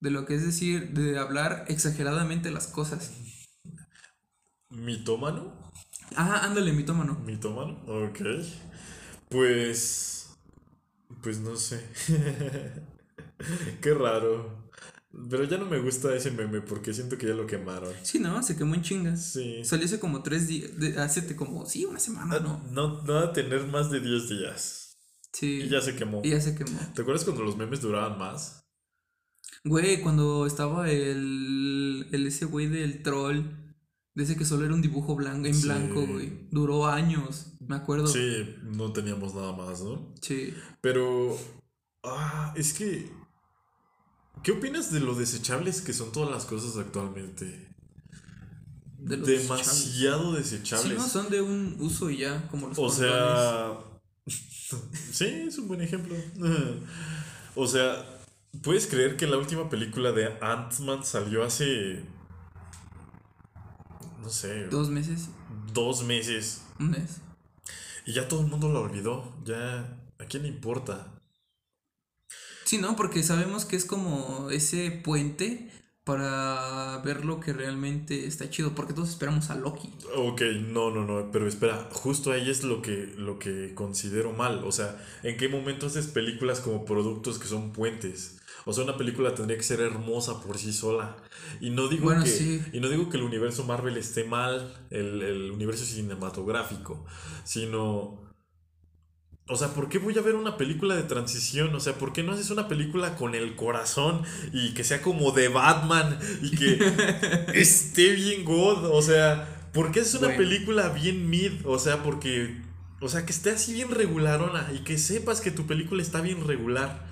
De lo que es decir, de hablar exageradamente las cosas. ¿Mitómano? Ah, ándale, mitómano. ¿Mitómano? Ok. Pues. Pues no sé. Qué raro. Pero ya no me gusta ese meme porque siento que ya lo quemaron. Sí, ¿no? Se quemó en chingas. Sí. Salió hace como tres días. Hace como. Sí, una semana, ¿no? No, no va a tener más de 10 días. Sí. Y ya se quemó. Y ya se quemó. ¿Te acuerdas cuando los memes duraban más? Güey, cuando estaba el, el ese güey del troll, ese que solo era un dibujo blanco en Sí. blanco, güey. Duró años, me acuerdo. Sí, no teníamos nada más, ¿no? Sí. Pero. Ah, es que. ¿Qué opinas de lo desechables que son todas las cosas actualmente? De los Demasiado desechables. Sí, desechables. no, son de un uso y ya, como los O sea. sí, es un buen ejemplo. o sea, ¿puedes creer que la última película de Ant-Man salió hace. No sé. Dos meses, dos meses. un mes. Y ya todo el mundo la olvidó. Ya. ¿A quién le importa? Sí, ¿no? Porque sabemos que es como ese puente para ver lo que realmente está chido, porque todos esperamos a Loki. Ok, no, no, no, pero espera, justo ahí es lo que, lo que considero mal. O sea, ¿en qué momento haces películas como productos que son puentes? O sea, una película tendría que ser hermosa por sí sola. Y no digo, Bueno, que, sí. y no digo que el universo Marvel esté mal, el, el universo cinematográfico, sino... O sea, ¿por qué voy a ver una película de transición? O sea, ¿por qué no haces una película con el corazón y que sea como de Batman y que esté bien god? O sea, ¿por qué haces una Bueno. película bien mid? O sea, porque... O sea, que esté así bien regularona y que sepas que tu película está bien regular.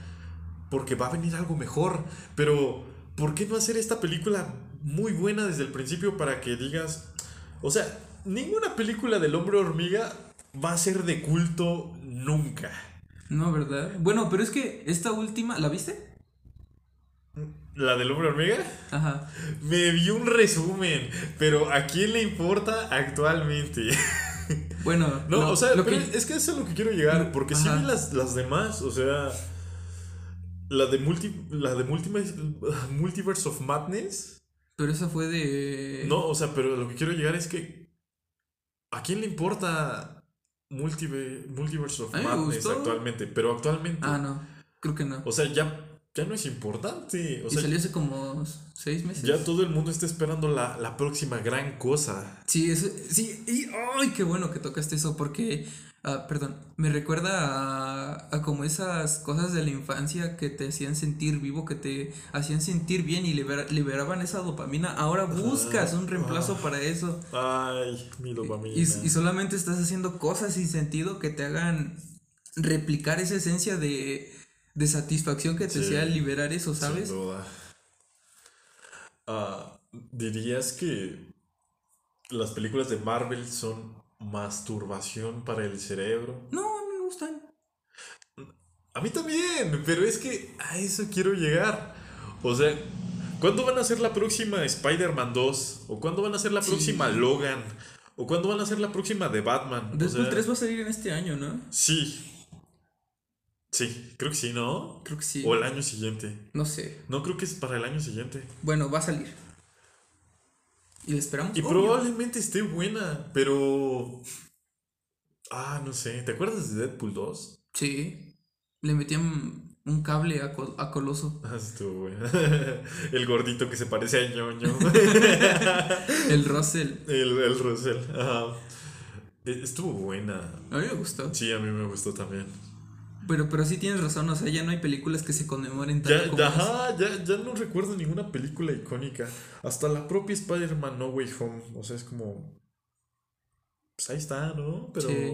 Porque va a venir algo mejor. Pero, ¿por qué no hacer esta película muy buena desde el principio para que digas... O sea, ninguna película del hombre hormiga va a ser de culto nunca. No, ¿verdad? Bueno, pero es que esta última, ¿la viste? ¿La del hombre hormiga? Ajá. Me vi un resumen, pero ¿a quién le importa actualmente? Bueno, No, o sea, lo pero que- es que eso es lo que quiero llegar, porque si Ajá. vi las, las demás, o sea, la de multi, la de multiverse, Multiverse of Madness, pero esa fue de... no, o sea, pero lo que quiero llegar es que ¿a quién le importa Multiver- Multiverse of Madness actualmente? Pero actualmente, Ah, no, creo que no. o sea, ya, ya no es importante, o y sea, salió hace como seis meses. ya todo el mundo está esperando la, la próxima gran cosa. Sí, eso, sí, y ¡ay, qué bueno que tocaste eso! Porque, ah, perdón, me recuerda a, a como esas cosas de la infancia que te hacían sentir vivo, que te hacían sentir bien y libera- liberaban esa dopamina. Ahora buscas un reemplazo ah. para eso. Ay, mi dopamina. Y, y solamente estás haciendo cosas sin sentido que te hagan replicar esa esencia de, de satisfacción que te Sí, hacía liberar eso, ¿sabes? Sin duda. Ah, ¿Dirías que las películas de Marvel son masturbación para el cerebro? No, a mí me gustan. A mí también, pero es que a eso quiero llegar. O sea, ¿cuándo van a hacer la próxima Spider-Man 2? ¿O cuándo van a hacer la Sí. próxima Logan? ¿O cuándo van a hacer la próxima de Batman? O Deadpool sea, 3 va a salir en este año, ¿no? Sí. Sí, creo que sí, ¿no? Creo que sí. O el año siguiente. No sé. No creo que es para el año siguiente. Bueno, va a salir. Y la esperamos. Y obvio. probablemente esté buena, pero. Ah, no sé. ¿Te acuerdas de Deadpool 2? Sí. Le metían un cable a, Col- a Coloso. Ah, estuvo buena. El gordito que se parece a ñoño. El Russell. el, el Russell. Ajá. E- Estuvo buena. A mí me gustó. Sí, a mí me gustó también. Pero, pero sí tienes razón, o sea, ya no hay películas que se conmemoren tanto Ya, como ajá, ya, ya no recuerdo ninguna película icónica. Hasta la propia Spider-Man No Way Home. O sea, es como. Pues ahí está, ¿no? Pero. Sí.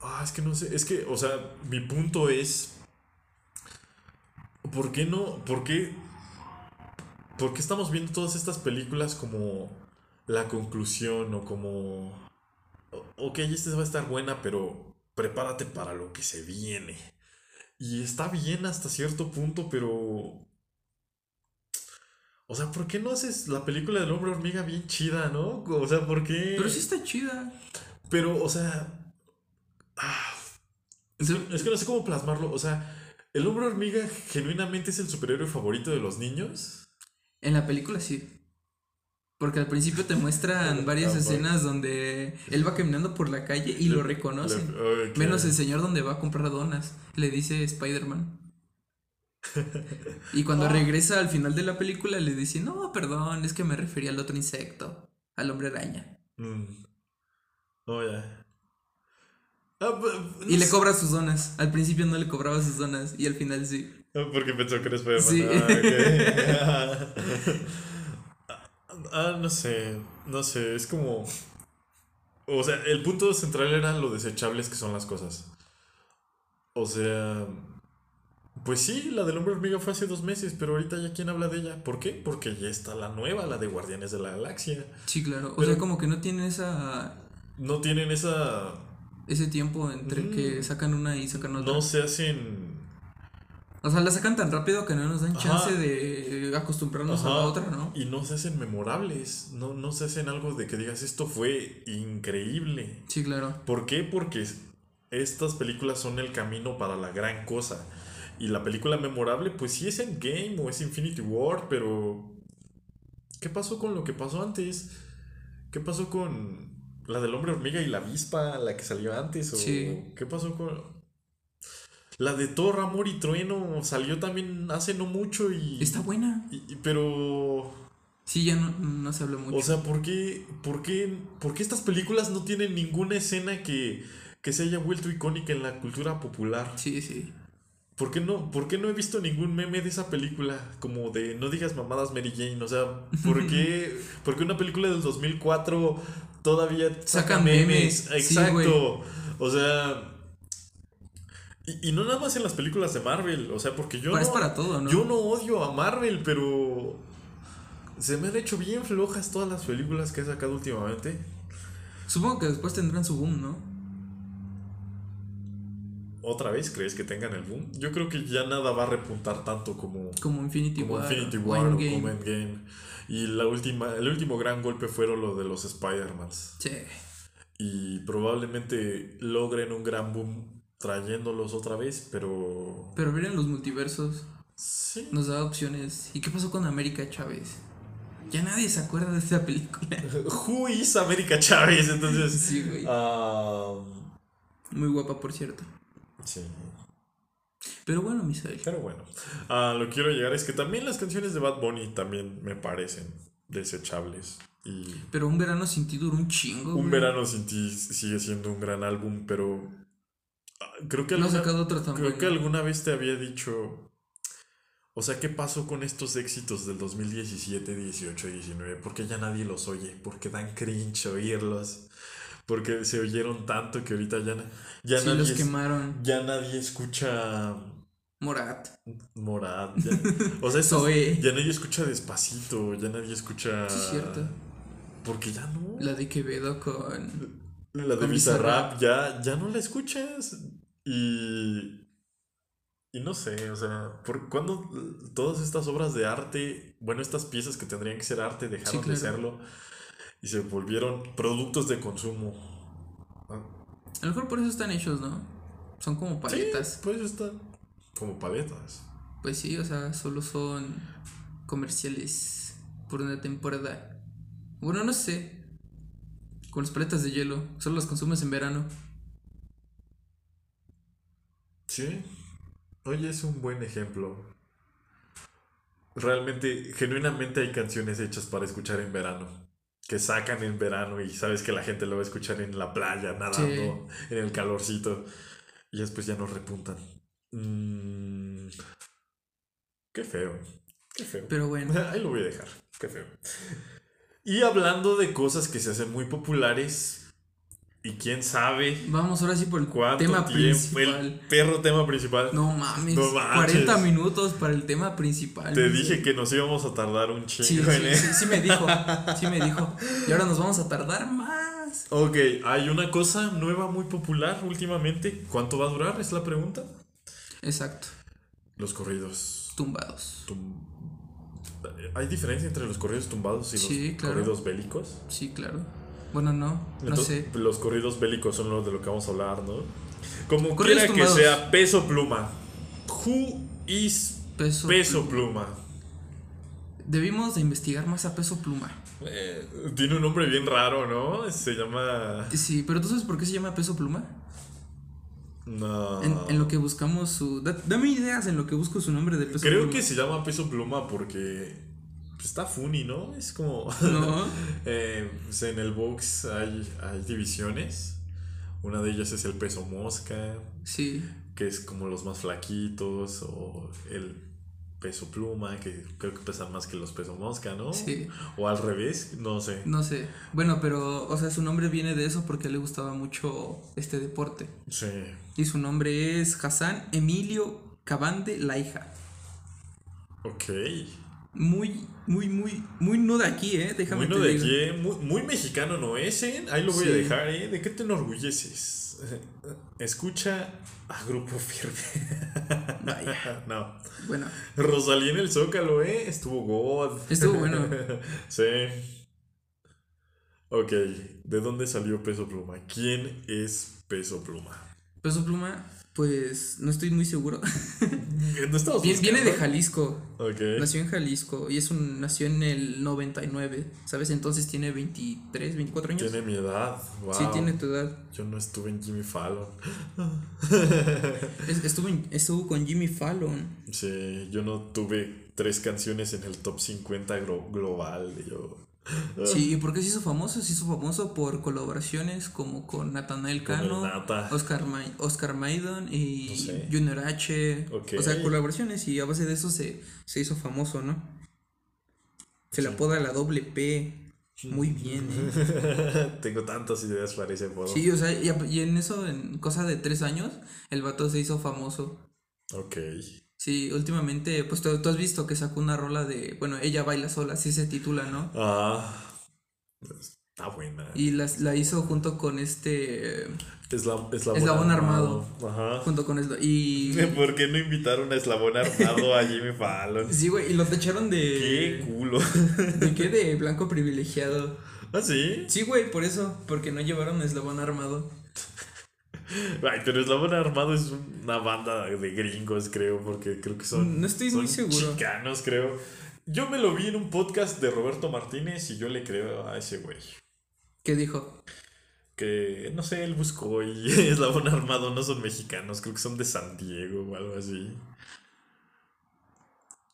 Ah, es que no sé. Es que, o sea, mi punto es. ¿Por qué no? ¿Por qué? ¿Por qué estamos viendo todas estas películas como la conclusión o como. Ok, esta va a estar buena, pero prepárate para lo que se viene. Y está bien hasta cierto punto, pero. O sea, ¿por qué no haces la película del hombre hormiga bien chida, no? O sea, ¿por qué? Pero sí está chida. Pero, o sea. ah, es, que, es que no sé cómo plasmarlo. O sea, ¿el hombre hormiga genuinamente es el superhéroe favorito de los niños? En la película sí. Porque al principio te muestran varias escenas donde él va caminando por la calle y lo reconocen. Menos el señor donde va a comprar donas. Le dice Spider-Man. Y cuando Ah. regresa al final de la película le dice, no, perdón, es que me refería al otro insecto, al hombre araña. Mm. Oh, ya. Ah, bu- no Y le cobra sus donas. Al principio no le cobraba sus donas y al final sí. Ah, Porque pensó que era Spider-Man. Sí. Ah. ah, no sé. No sé. Es como. O sea, el punto central era lo desechables que son las cosas. O sea. Pues sí, la del hombre hormiga fue hace dos meses, pero ahorita ya quién habla de ella. ¿Por qué? Porque ya está la nueva, la de Guardianes de la Galaxia. Sí, claro. O Pero- sea, como que no tienen esa No tienen esa. ese tiempo entre Mm. que sacan una y sacan otra. No se hacen. O sea, la sacan tan rápido que no nos dan Ajá. chance de acostumbrarnos a la otra, ¿no? Y no se hacen memorables. No, no se hacen algo de que digas esto fue increíble. Sí, claro. ¿Por qué? Porque estas películas son el camino para la gran cosa. Y la película memorable, pues sí es Endgame o es Infinity War, pero. ¿Qué pasó con lo que pasó antes? ¿Qué pasó con la del hombre hormiga y la avispa, la que salió antes? ¿O Sí. qué pasó con. La de Thor, Amor y Trueno salió también hace no mucho y. Está buena. y- y- pero. Sí, ya no, no se habla mucho. O sea, ¿por qué, por, qué, por qué estas películas no tienen ninguna escena que, que se haya vuelto icónica en la cultura popular? sí, sí. ¿Por qué, no, ¿Por qué no he visto ningún meme de esa película? Como de no digas mamadas Mary Jane. O sea, ¿por qué, por qué una película del 2004 todavía saca Sacan memes? memes, sí, Exacto. o sea... Y, y no nada más en las películas de Marvel. O sea, porque yo Pero no, es para todo, ¿no? yo no odio a Marvel, pero... Se me han hecho bien flojas todas las películas que he sacado últimamente. Supongo que después tendrán su boom, ¿no? ¿Otra vez crees que tengan el boom? Yo creo que ya nada va a repuntar tanto como, Como Infinity como War. Infinity War o como Endgame. Y la última, el último gran golpe fueron lo de los Spider-Mans. Sí. Y probablemente logren un gran boom trayéndolos otra vez, pero... Pero miren los multiversos. Sí. Nos da opciones. ¿Y qué pasó con América Chávez? Ya nadie se acuerda de esa película. Who is América Chávez? Entonces... Sí, güey. ah, Muy guapa, por cierto. sí. Pero bueno, Misael. Pero bueno, a lo que quiero llegar es que también las canciones de Bad Bunny también me parecen desechables. Y Pero un verano sin ti duró un chingo. Un güey. verano sin ti sigue siendo un gran álbum, pero creo que No alguna, sacado otro tan creo bueno. que alguna vez te había dicho, o sea, ¿qué pasó con estos éxitos del 2017, 18, 19? Porque ya nadie los oye, porque dan cringe oírlos, porque se oyeron tanto que ahorita ya, ya Sí, nadie los quemaron. ya nadie escucha Morat. Morat, ya- o sea, Zoé. ya nadie escucha Despacito, ya nadie escucha Sí, es cierto. Porque ya no. La de Quevedo con. La de Bizarrap ya, ya no la escuchas. Y. Y no sé, o sea, ¿por cuándo todas estas obras de arte, bueno, estas piezas que tendrían que ser arte dejaron Sí, de serlo y se volvieron productos de consumo? Ah, A lo mejor por eso están hechos, ¿no? Son como paletas. Sí, pues están como paletas. Pues sí, o sea, solo son comerciales por una temporada. Bueno, no sé. Con las paletas de hielo. Solo las consumes en verano. Sí. Oye, es un buen ejemplo. Realmente, genuinamente hay canciones hechas para escuchar en verano. Que sacan en verano y sabes que la gente lo va a escuchar en la playa, nadando, en el calorcito. Y después ya no repuntan. Mm, qué feo. Qué feo. Pero bueno. Ahí lo voy a dejar. Qué feo. Y hablando de cosas que se hacen muy populares. Y quién sabe Vamos ahora sí por el tema principal. El perro tema principal. No mames, No manches. 40 minutos para el tema principal. Te dije que nos íbamos a tardar un chingo Sí, en sí, eso. sí, sí me dijo. Sí me dijo. Y ahora nos vamos a tardar más. Ok, hay una cosa nueva muy popular últimamente. ¿Cuánto va a durar? Es la pregunta. Exacto. Los corridos. Tumbados. tum- ¿Hay diferencia entre los corridos tumbados y Sí, los claro. corridos bélicos? Sí, claro. Bueno, no. No sé. Los corridos bélicos son los de lo que vamos a hablar, ¿no? Como Corridos quiera que sea, peso pluma. Who is Peso. peso pluma? Debimos de investigar más a peso pluma. Eh, tiene un nombre bien raro, ¿no? Se llama. Sí, pero ¿tú sabes por qué se llama peso pluma? No. En, en lo que buscamos su. da- dame ideas en lo que busco su nombre de peso Creo pluma. que se llama peso pluma porque pues, está funny, ¿no? Es como. No. Eh, pues, en el box hay, hay divisiones. Una de ellas es el peso mosca, Sí. que es como los más flaquitos, o el peso pluma, que creo que pesan más que los peso mosca, ¿no? Sí. O al revés, no sé. No sé. Bueno, pero, o sea, su nombre viene de eso porque le gustaba mucho este deporte. Sí. Y su nombre es Hassan Emilio Cabande La hija. Ok. Muy, muy, muy, muy no de aquí, ¿eh? Déjame Muy no de aquí, ¿eh? muy, muy mexicano no es, ¿eh? Ahí lo voy a dejar, ¿eh? ¿De qué te enorgulleces? Escucha a Grupo Firme. Vaya. no. Bueno, Rosalía en el Zócalo, ¿eh? Estuvo God. Estuvo bueno. sí. Ok, ¿de dónde salió Peso Pluma? ¿Quién es Peso Pluma? Peso Pluma, pues no estoy muy seguro. ¿No Viene, viene de? Jalisco. Ok. Nació en Jalisco y es un nació en el 99, ¿sabes? Entonces tiene 23, 24 años. Tiene mi edad. Wow. Sí, tiene tu edad. Yo no estuve en Jimmy Fallon. Es- estuvo, en- estuvo con Jimmy Fallon. Sí, yo no tuve tres canciones en el top 50 glo- global. Yo. Sí, ¿y por qué se hizo famoso? Se hizo famoso por colaboraciones como con Nathanael Cano. Oscar, Ma- Oscar Maidon y No sé. Junior H. O sea, colaboraciones y a base de eso se, se hizo famoso, ¿no? Se le Sí. apoda la doble P. Muy bien, ¿eh? Tengo tantas ideas para ese apodo. Sí, o sea, y, y en eso, en cosa de tres años, el vato se hizo famoso. Ok. Sí, últimamente, pues tú, tú has visto que sacó una rola de, bueno, ella baila sola, así se titula, ¿no? Ah. Está buena. Y las, la hizo junto con este, Esla- eslabón, Eslabón armado. Ajá. junto con esto, y... ¿Por qué no invitaron a Eslabón Armado a Jimmy Fallon? Sí, güey, y lo tacharon Qué de... culo. ¿De qué? De blanco privilegiado. ¿Ah, sí? Sí, güey, por eso, porque no llevaron eslabón armado. Ay, pero Eslabón Armado es una banda de gringos, creo, porque creo que son. No estoy son muy seguro. Chicanos, creo. Yo me lo vi en un podcast de Roberto Martínez y yo le creo a ese güey. ¿Qué dijo? Que, no sé, él buscó y Eslabón Armado no son mexicanos, creo que son de San Diego o algo así.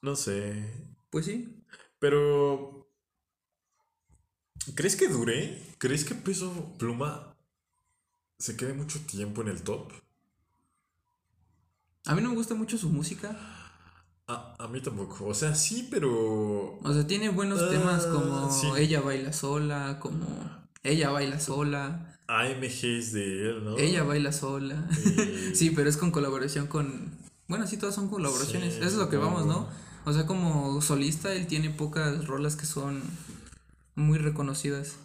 No sé. Pues sí. Pero. ¿Crees que dure? ¿Crees que Peso Pluma se quede mucho tiempo en el top? A mí no me gusta mucho su música. A, a mí tampoco. O sea, sí, pero. O sea, tiene buenos Ah, temas como sí. Ella baila sola, como Ella baila sola, AMG es de él, ¿no? Ella baila sola. Y- Sí, pero es con colaboración con... Bueno, sí, todas son colaboraciones. Sí, Eso es lo que vamos, ¿no? O sea, como solista, él tiene pocas rolas que son muy reconocidas.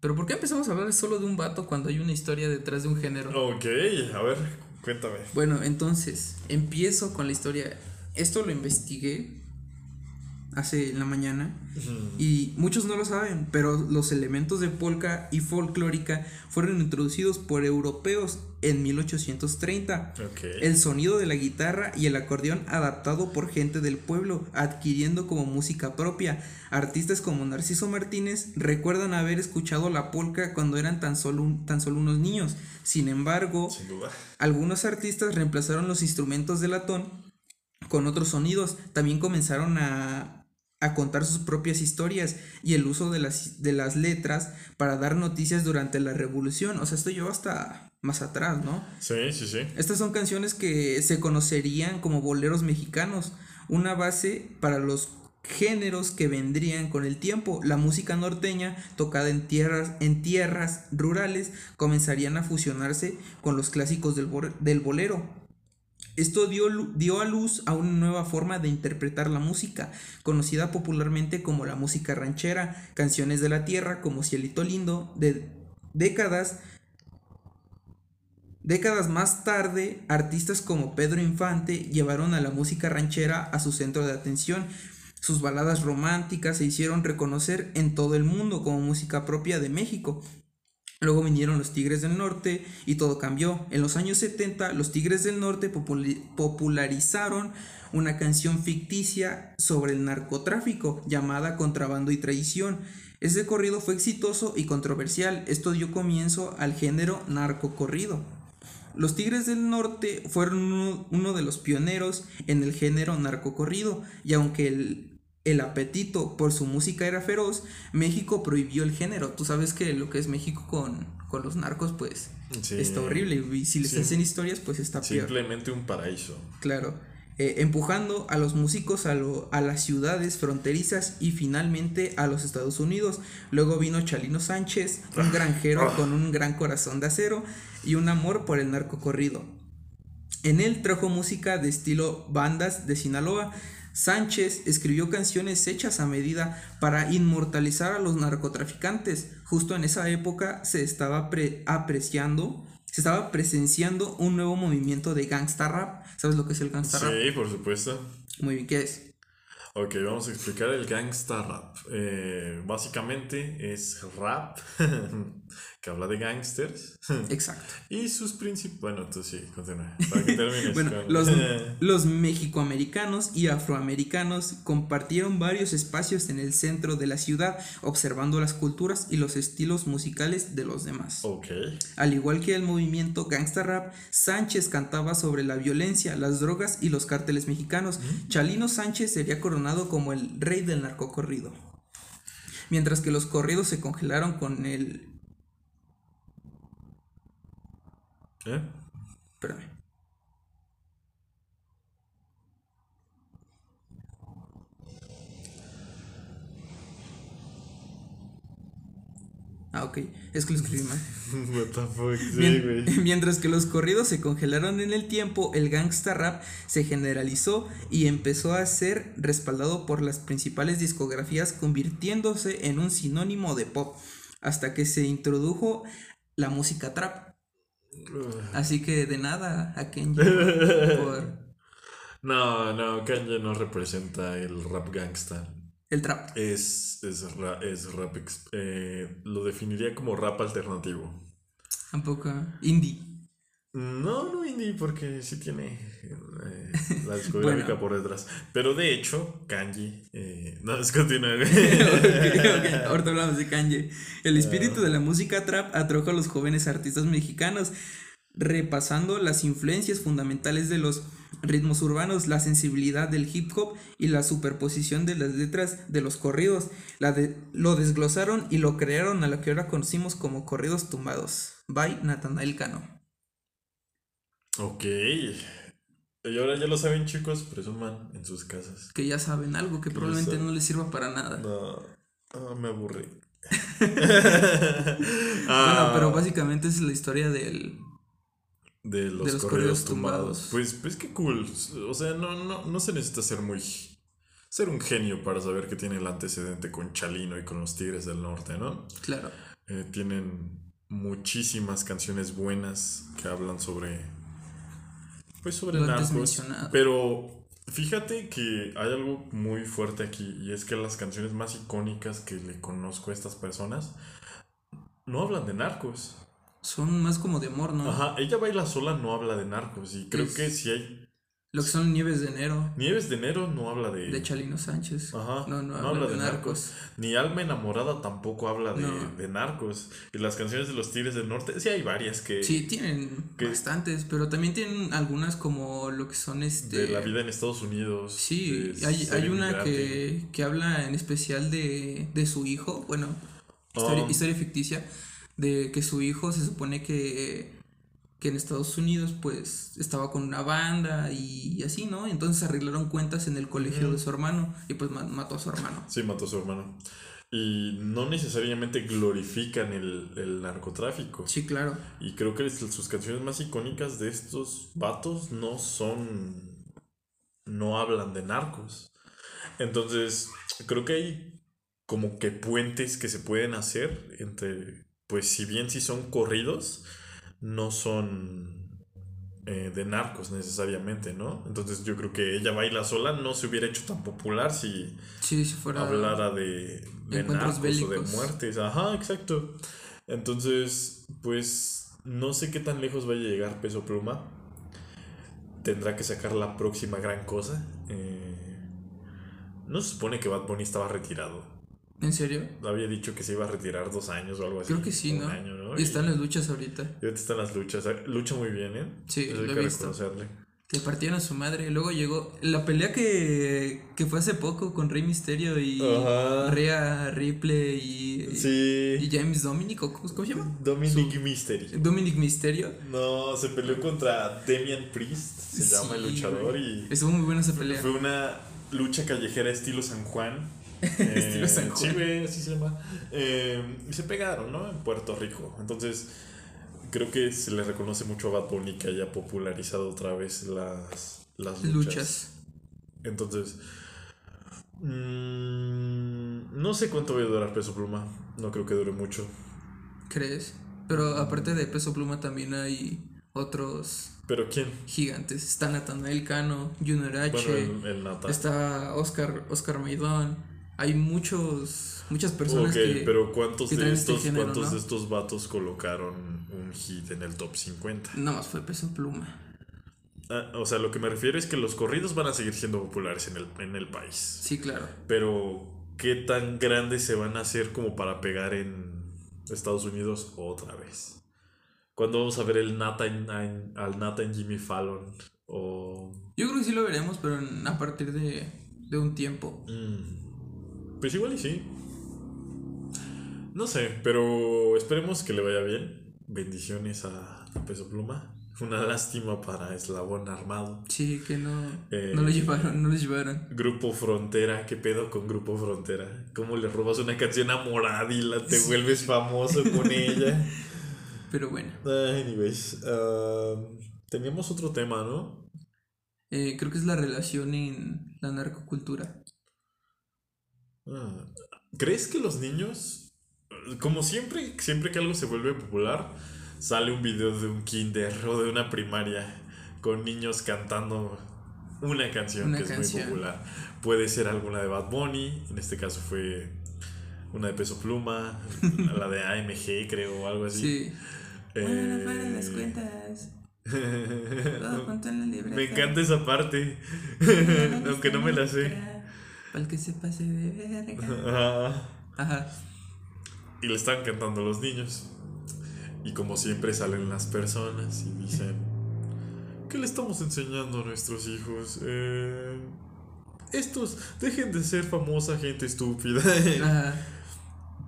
Pero ¿por qué empezamos a hablar solo de un vato cuando hay una historia detrás de un género? Ok, a ver, cuéntame. Bueno, entonces, empiezo con la historia. Esto lo investigué hace en la mañana y muchos no lo saben, pero los elementos de polka y folclórica fueron introducidos por europeos en 1830. Ok. El sonido de la guitarra y el acordeón adaptado por gente del pueblo, adquiriendo como música propia. Artistas como Narciso Martínez recuerdan haber escuchado la polka cuando eran tan solo, un- tan solo unos niños. Sin embargo, Sin duda. algunos artistas reemplazaron los instrumentos de latón con otros sonidos. También comenzaron a, a contar sus propias historias y el uso de las, de las letras para dar noticias durante la revolución. O sea, esto lleva hasta más atrás, ¿no? Sí, sí, sí. Estas son canciones que se conocerían como boleros mexicanos, una base para los géneros que vendrían con el tiempo. La música norteña, tocada en tierras, en tierras rurales, comenzarían a fusionarse con los clásicos del, del bolero. Esto dio, dio a luz a una nueva forma de interpretar la música, conocida popularmente como la música ranchera, canciones de la tierra como Cielito Lindo, de décadas Décadas más tarde, artistas como Pedro Infante llevaron a la música ranchera a su centro de atención. Sus baladas románticas se hicieron reconocer en todo el mundo como música propia de México. Luego vinieron los Tigres del Norte y todo cambió. En los años 70, los Tigres del Norte popularizaron una canción ficticia sobre el narcotráfico llamada Contrabando y Traición. Ese corrido fue exitoso y controversial. Esto dio comienzo al género narcocorrido. Los Tigres del Norte fueron uno, uno de los pioneros en el género narcocorrido y aunque el, el apetito por su música era feroz, México prohibió el género. Tú sabes que lo que es México con, con los narcos pues Sí. está horrible y si les Sí. hacen historias pues está peor. Simplemente un paraíso. Claro. Eh, empujando a los músicos a, lo- a las ciudades fronterizas y finalmente a los Estados Unidos. Luego vino Chalino Sánchez, un granjero con un gran corazón de acero y un amor por el narcocorrido. En él trajo música de estilo bandas de Sinaloa. Sánchez escribió canciones hechas a medida para inmortalizar a los narcotraficantes. Justo en esa época se estaba apreciando, se estaba presenciando un nuevo movimiento de gangsta rap. ¿Sabes lo que es el gangsta rap? Sí, por supuesto. Muy bien, ¿qué es? Ok, vamos a explicar el gangsta rap. Eh, básicamente es rap que habla de gangsters. Exacto. y sus principios. Bueno, tú sí, continúa. Para que termines. bueno, los, los mexicoamericanos y afroamericanos compartieron varios espacios en el centro de la ciudad, observando las culturas y los estilos musicales de los demás. Ok. Al igual que el movimiento gangsta rap, Sánchez cantaba sobre la violencia, las drogas y los cárteles mexicanos. Chalino Sánchez sería coronado como el rey del narcocorrido. Mientras que los corridos se congelaron con el... ¿Eh? Espérame. Ah, ok. Es que lo escribí mal. Mientras que los corridos se congelaron en el tiempo, el gangsta rap se generalizó y empezó a ser respaldado por las principales discografías, convirtiéndose en un sinónimo de pop, hasta que se introdujo la música trap. Así que de nada a Kenji por... No, no, Kenji no representa el rap gangsta. El trap. Es, es, es rap. Eh, lo definiría como rap alternativo. Tampoco. Indie. No, no indie, porque sí tiene eh, la discográfica por detrás. Pero de hecho, Kanji. Eh, no, es continúa. Ahorita hablamos de Kanji. El espíritu de la música trap atrajo a los jóvenes artistas mexicanos repasando las influencias fundamentales de los ritmos urbanos, la sensibilidad del hip hop y la superposición de las letras de los corridos. La lo desglosaron y lo crearon a lo que ahora conocimos como corridos tumbados. By Nathanael Cano. Ok. Y ahora ya lo saben chicos, presuman en sus casas. Que ya saben algo que probablemente no les sirva para nada. No, ah, me aburrí. bueno, pero básicamente es la historia del, de los, correos tumbados. Pues, pues qué cool. O sea, no, no, no se necesita ser muy. ser un genio para saber que tiene el antecedente con Chalino y con los Tigres del Norte, ¿no? Claro. Eh, tienen muchísimas canciones buenas que hablan sobre. Pues sobre narcos. Pero fíjate que hay algo muy fuerte aquí y es que las canciones más icónicas que le conozco a estas personas no hablan de narcos son más como de amor, ¿no? Ajá, ella baila sola, no habla de narcos. Y creo que si hay. Lo que son Nieves de Enero. Nieves de Enero no habla de. De Chalino Sánchez. Ajá. No, no, habla, de, narcos. Ni Alma Enamorada tampoco habla de, narcos. Y las canciones de los Tigres del Norte, sí hay varias que. Sí, tienen bastantes, pero también tienen algunas como lo que son este. De la vida en Estados Unidos. Sí, hay, hay una que, que habla en especial de, de su hijo. Bueno, historia, um, historia ficticia de que su hijo se supone que, que en Estados Unidos pues estaba con una banda y, así, ¿no? Entonces arreglaron cuentas en el colegio de su hermano y pues mató a su hermano. Sí, mató a su hermano. Y no necesariamente glorifican el, narcotráfico. Sí, claro. Y creo que sus canciones más icónicas de estos vatos no son... no hablan de narcos. Entonces, creo que hay como que puentes que se pueden hacer entre pues si bien si son corridos, no son eh, de narcos necesariamente, ¿no? Entonces yo creo que ella baila sola no se hubiera hecho tan popular si, si fuera hablara de, de narcos o de muertes. Ajá, exacto. Entonces, pues no sé qué tan lejos vaya a llegar Peso Pluma. Tendrá que sacar la próxima gran cosa. Eh, no se supone que Bad Bunny estaba retirado. ¿En serio? Había dicho que se iba a retirar dos años o algo así. Creo que sí, ¿no? Y, está en las luchas ahorita. Y ahorita está en las luchas. Lucha muy bien, ¿eh? Sí, lo hay que reconocerle. Que partieron a su madre. Luego llegó la pelea que, que fue hace poco con Rey Misterio y Rhea Ripley y, sí. y James Dominic. ¿Cómo, se llama? Dominic Mysterio. Dominic Mysterio. No, se peleó contra Demian Priest, se llama el luchador. y Estuvo muy buena esa pelea. Fue una lucha callejera estilo San Juan eh, sí, güey, así se llama. Eh, y se pegaron, ¿no? En Puerto Rico. Entonces, creo que se le reconoce mucho a Bad Bunny que haya popularizado otra vez las, las luchas. Luchas. Entonces, mm, no sé cuánto va a durar Peso Pluma. No creo que dure mucho. ¿Crees? Pero aparte de Peso Pluma también hay otros ¿Pero quién? gigantes. Está Natanael Cano, Junior H, Bueno, el, el Nata. está Oscar, Oscar Maidón. Hay muchos, muchas personas Ok, que... pero ¿cuántos, que de este estos, género, ¿cuántos ¿no? de estos vatos colocaron un hit en el top 50? No más fue Peso Pluma. Ah, o sea, lo que me refiero es que los corridos van a seguir siendo populares en el, en el país. Sí, claro. Pero, ¿qué tan grandes se van a hacer como para pegar en Estados Unidos otra vez? ¿Cuándo vamos a ver el Nata en- en- al Nata en Jimmy Fallon? O. Yo creo que sí lo veremos, pero a partir de, de un tiempo. mm, pues igual y sí. No sé, pero esperemos que le vaya bien. Bendiciones a, a Peso Pluma. Una lástima para Eslabón Armado. Sí, que no, Eh, no lo llevaron, no lo llevaron. Grupo Frontera, ¿qué pedo con Grupo Frontera? ¿Cómo le robas una canción a Morad y la te vuelves famoso con ella? Pero bueno, Ay, Anyways, ah, teníamos otro tema, ¿no? eh, creo que es la relación en la narcocultura. Ah, ¿Crees que los niños, como siempre, siempre que algo se vuelve popular, sale un video de un kinder o de una primaria con niños cantando una canción Una que es muy popular? Puede ser alguna de Bad Bunny, en este caso fue una de Peso Pluma, la de AMG creo o algo así. Sí. Eh, Bueno, fueron las cuentas. Todo junto en la libreta. Me encanta esa parte, aunque no me la sé. Para el que se pase de verga. Ajá. Ajá. Y le están cantando los niños. Y como siempre salen las personas y dicen, ¿qué le estamos enseñando a nuestros hijos? Eh, estos, dejen de ser famosa gente estúpida. Ajá.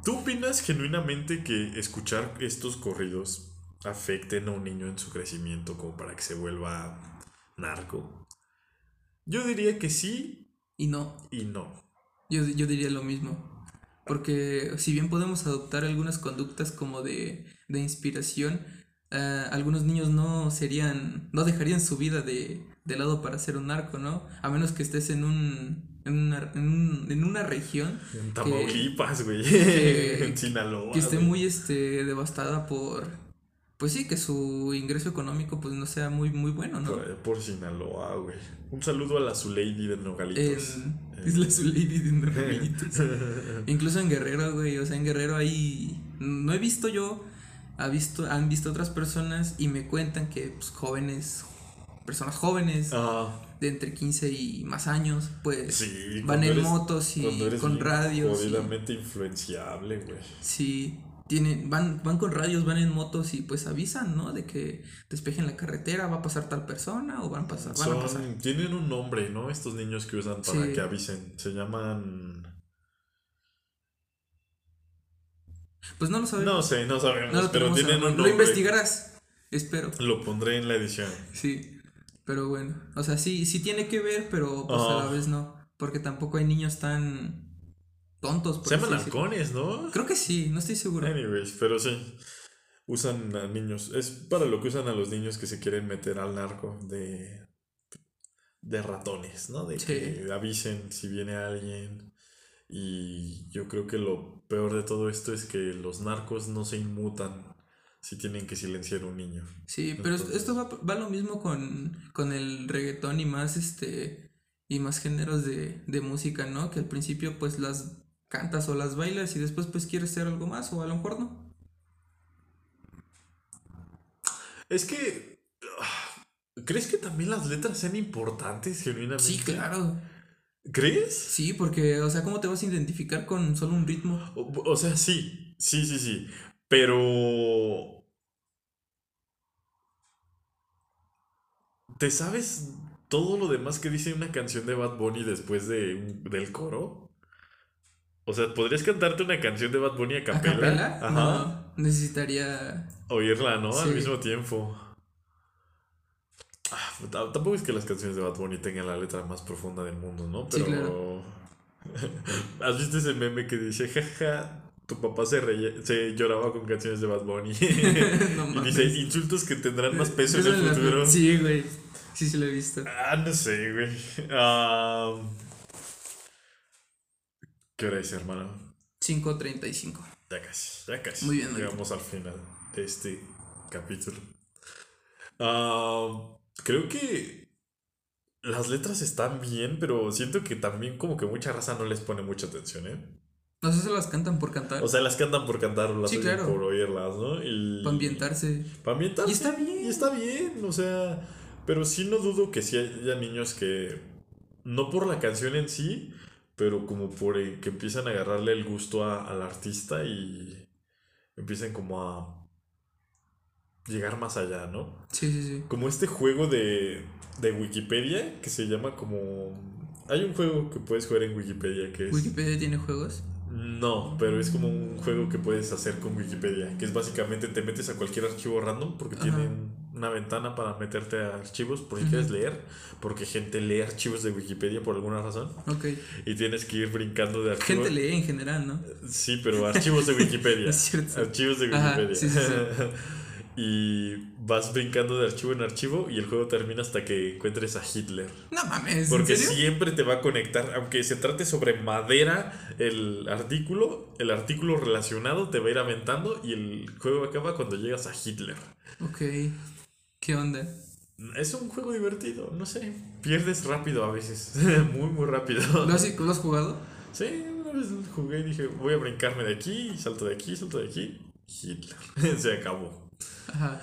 ¿Tú opinas genuinamente que escuchar estos corridos afecten a un niño en su crecimiento como para que se vuelva narco? Yo diría que sí Y no, y no. yo, yo diría lo mismo. Porque si bien podemos adoptar algunas conductas como de, de inspiración, ah, algunos niños no serían, no dejarían su vida de, de lado para ser un narco, ¿no? A menos que estés en un, en una, en un- en una región En Tamaulipas, güey. en Sinaloa. que esté muy este, devastada por, pues sí, que su ingreso económico pues no sea muy, muy bueno, ¿no? Por, por Sinaloa, güey. Un saludo a la Zulady de Nogalitos. En Eh. Isla Zulady de Nogalitos. Incluso en Guerrero, güey. O sea, en Guerrero ahí. No he visto yo. Ha visto, han visto otras personas y me cuentan que pues, jóvenes. Personas jóvenes Ah, de entre 15 y más años, pues sí. van en eres- motos y con radios. y- Jodidamente influenciable, güey. sí, tienen, van, van con radios, van en motos y pues avisan, ¿no? De que despejen la carretera, va a pasar tal persona o van a pasar, van a pasar. Son, tienen un nombre, ¿no? Estos niños que usan para Sí. que avisen. Se llaman. Pues no lo sabemos. No sé, no sabemos. No pero tienen un nombre. Lo investigarás. Espero. Lo pondré en la edición. Sí. Pero bueno. O sea, sí, sí tiene que ver, pero pues a la Ah. vez no. Porque tampoco hay niños tan tontos. Se llaman halcones, ¿no? Creo que sí, no estoy seguro. Anyways, pero sí. Usan a niños. Es para lo que usan a los niños que se quieren meter al narco de. de ratones, ¿no? De Sí. que avisen si viene alguien. Y yo creo que lo peor de todo esto es que los narcos no se inmutan si tienen que silenciar a un niño. Sí, pero Entonces- esto va, va lo mismo con, con el reggaetón y más este y más géneros de, de música, ¿no? Que al principio pues las cantas o las bailas y después pues quieres hacer algo más o a lo mejor no. Es que. ah, ¿Crees que también las letras sean importantes genuinamente? Sí, claro. ¿Crees? Sí, porque, o sea, ¿cómo te vas a identificar con solo un ritmo? O, o sea, sí, sí, sí, sí. Pero. ¿Te sabes todo lo demás que dice una canción de Bad Bunny después de del coro? O sea, ¿podrías cantarte una canción de Bad Bunny a ¿A capela? capela? Ajá. No, necesitaría... Oírla, ¿no? Al mismo tiempo. Ah, Tampoco es que las canciones de Bad Bunny tengan la letra más profunda del mundo, ¿no? Sí, Pero. ¿Has visto ese meme que dice, jaja, tu papá se, reía- se lloraba con canciones de Bad Bunny. No y mames. dice insultos que tendrán más peso en el futuro. Sí, güey. Sí, sí lo he visto. Ah, no sé, güey. Ah, ¿Qué hora es, hermano? 5.35. Ya casi, ya casi. Muy bien, Llegamos al final de este capítulo. Ah, creo que las letras están bien, pero siento que también como que mucha raza no les pone mucha atención, ¿eh? No sé si las cantan por cantar. O sea, las cantan por cantar las Sí, claro. por oírlas, ¿no? Y, para ambientarse. Para ambientarse. Y está bien. Y está bien, o sea, pero sí no dudo que sí haya niños que, no por la canción en sí, pero como por el que empiezan a agarrarle el gusto a- al artista y empiezan como a llegar más allá, ¿no? Sí, sí, sí. Como este juego de, de Wikipedia que se llama como... Hay un juego que puedes jugar en Wikipedia que es... Wikipedia tiene juegos. No, pero es como un juego que puedes hacer con Wikipedia, que es básicamente te metes a cualquier archivo random porque Ajá. tienen una ventana para meterte a archivos por si Ujú. quieres leer, porque gente lee archivos de Wikipedia por alguna razón Ok. y tienes que ir brincando de archivos. Gente lee en general, ¿no? Sí, pero archivos de Wikipedia. Es cierto. Archivos de Ajá, Wikipedia. sí, sí, y vas brincando de archivo en archivo y el juego termina hasta que encuentres a Hitler. No mames. ¿en Porque serio? siempre te va a conectar, aunque se trate sobre madera el artículo, el artículo relacionado te va a ir aventando y el juego acaba cuando llegas a Hitler. Ok. ¿Qué onda? Es un juego divertido, no sé. Pierdes rápido a veces, muy, muy rápido. ¿Lo has, lo has jugado? Sí, una vez jugué y dije, voy a brincarme de aquí, salto de aquí, salto de aquí. Hitler. se acabó. Ajá.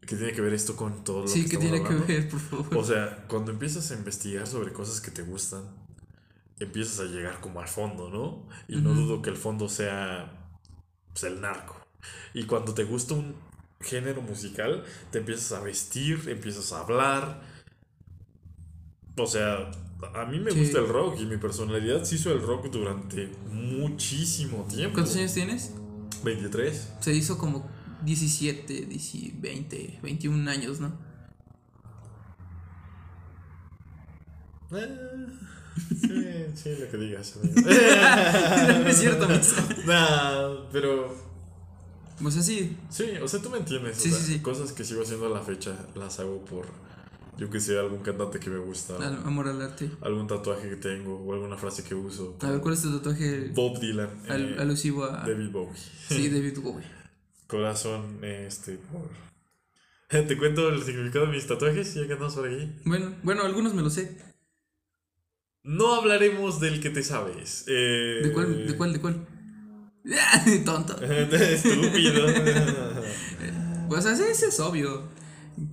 ¿Qué tiene que ver esto con todo lo Sí, que ¿qué estamos tiene que ver, por favor? O sea, cuando empiezas a investigar sobre cosas que te gustan, empiezas a llegar como al fondo, ¿no? Y no dudo que el fondo sea pues, el narco. Y cuando te gusta un género musical, te empiezas a vestir, empiezas a hablar. O sea, a mí me Sí. gusta el rock y mi personalidad se hizo el rock durante muchísimo tiempo. ¿Cuántos años tienes? 23. Se hizo como 17, 10, 20, 21 años, ¿no? Eh, sí, sí, lo que digas. no es cierto. Nah, pero O sea, sí. sí, o sea, tú me entiendes. o Sí, sea, sí, sí. Cosas que sigo haciendo a la fecha las hago por, yo que sé, algún cantante que me gusta, al- Amor al arte. algún tatuaje que tengo o alguna frase que uso. A ver, ¿cuál es tu tatuaje Bob Dylan, al- eh, alusivo a. David Bowie. Sí, David Bowie. Corazón, este, por... Te cuento el significado de mis tatuajes, ya que andamos por aquí. Bueno, bueno, algunos me lo sé. No hablaremos del que te sabes. Eh, ¿De cuál? ¿De cuál? ¿De cuál? Tonto. Estúpido. O sea, sí, ese es obvio.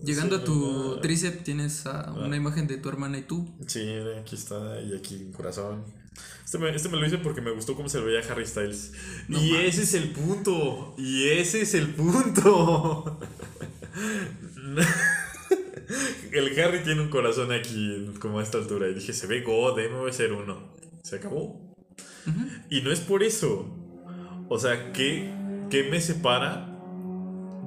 Llegando Sí, a tu tríceps tienes a una imagen de tu hermana y tú. Sí, aquí está, y aquí en corazón. Este me, este me lo hice porque me gustó cómo se veía Harry Styles. No y mames. ese es el punto. Y ese es el punto. el Harry tiene un corazón aquí, como a esta altura. Y dije, se ve God, debe ser uno. Se acabó. Y no es por eso. O sea, ¿qué, qué me separa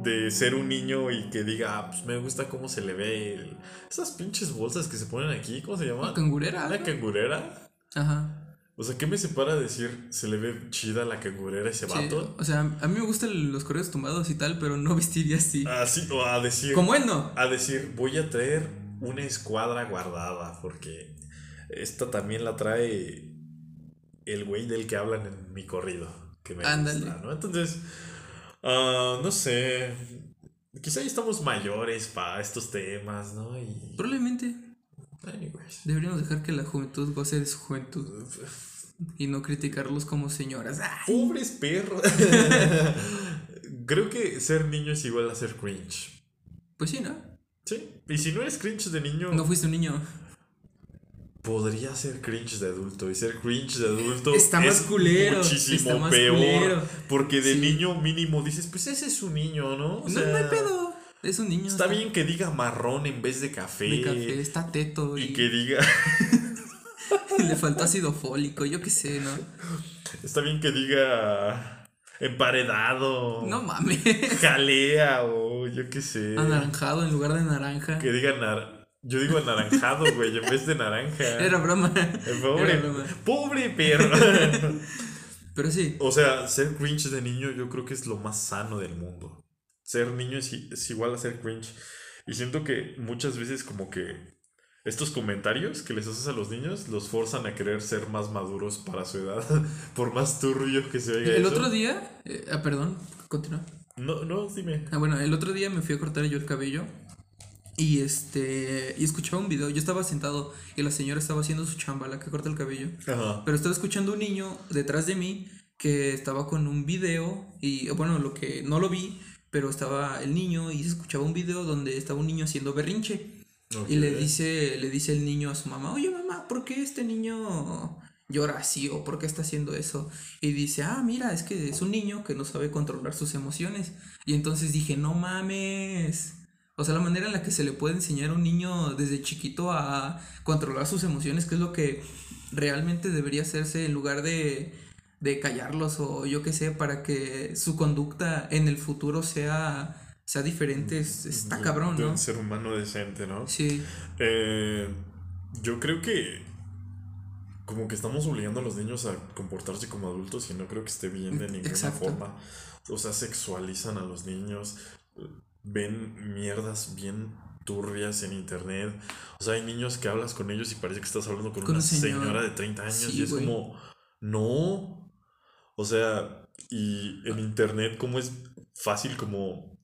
de ser un niño y que diga, ah, pues me gusta cómo se le ve el- esas pinches bolsas que se ponen aquí? ¿Cómo se llaman? Cangurera. ¿La ¿no? cangurera? Ajá. O sea, ¿qué me separa de decir se le ve chida la cangurera ese Sí, vato? O sea, a mí me gustan los correos tumbados y tal, pero no vestiría así. Así, o a decir. Como él no. A decir, voy a traer una escuadra guardada, porque esta también la trae el güey del que hablan en mi corrido. Que me Ándale. gusta, ¿no? Entonces, ah, no sé. Quizá ya estamos mayores para estos temas, ¿no? Y. Probablemente Anyways. deberíamos dejar que la juventud goce de su juventud y no criticarlos como señoras. ¡Ay! Pobres perros. Creo que ser niño es igual a ser cringe. Pues sí, ¿no? Sí. Y si no eres cringe de niño, No fuiste un niño. Podría ser cringe de adulto. Y ser cringe de adulto Está más es culero, muchísimo está más peor. culero. Porque de Sí. niño mínimo dices, pues ese es un niño, ¿no? O no, no hay pedo. Es un niño. Está bien que diga marrón en vez de café. De café, está teto y, Y que diga, le faltó ácido fólico, yo qué sé, ¿no? está bien que diga emparedado. No mames. Jalea o yo qué sé. Anaranjado en lugar de naranja. Que diga nar... Yo digo anaranjado, güey, en vez de naranja. Era broma. Pobre, Era broma. pobre perro. Pero sí. O sea, ser cringe de niño yo creo que es lo más sano del mundo. Ser niño es, igual a ser cringe. Y siento que muchas veces como que estos comentarios que les haces a los niños los forzan a querer ser más maduros para su edad. Por más turbio que se oiga El eso. otro día. eh, ah, perdón, continúa. No, no, dime. Ah, bueno, el otro día me fui a cortar yo el cabello. Y este. Y escuchaba un video. Yo estaba sentado y la señora estaba haciendo su chamba, la que corta el cabello. Ajá. Pero estaba escuchando un niño detrás de mí que estaba con un video. Y bueno, lo que no lo vi, pero estaba el niño y se escuchaba un video donde estaba un niño haciendo berrinche. Y le dice, le dice el niño a su mamá, oye mamá, ¿por qué este niño llora así o por qué está haciendo eso? Y dice, ah, mira, es que es un niño que no sabe controlar sus emociones. Y entonces dije, no mames. O sea, la manera en la que se le puede enseñar a un niño desde chiquito a controlar sus emociones, que es lo que realmente debería hacerse en lugar de, de callarlos o yo qué sé, para que su conducta en el futuro sea, sea diferente. Es- está cabrón, De ¿no? un ser humano decente, ¿no? Sí. Eh, yo creo que como que estamos obligando a los niños a comportarse como adultos y no creo que esté bien de ninguna Exacto. forma. O sea, sexualizan a los niños, ven mierdas bien turbias en internet. O sea, hay niños que hablas con ellos y parece que estás hablando con, Con una un señor. señora de 30 años Sí, y es como, no. O sea, y en internet como es fácil como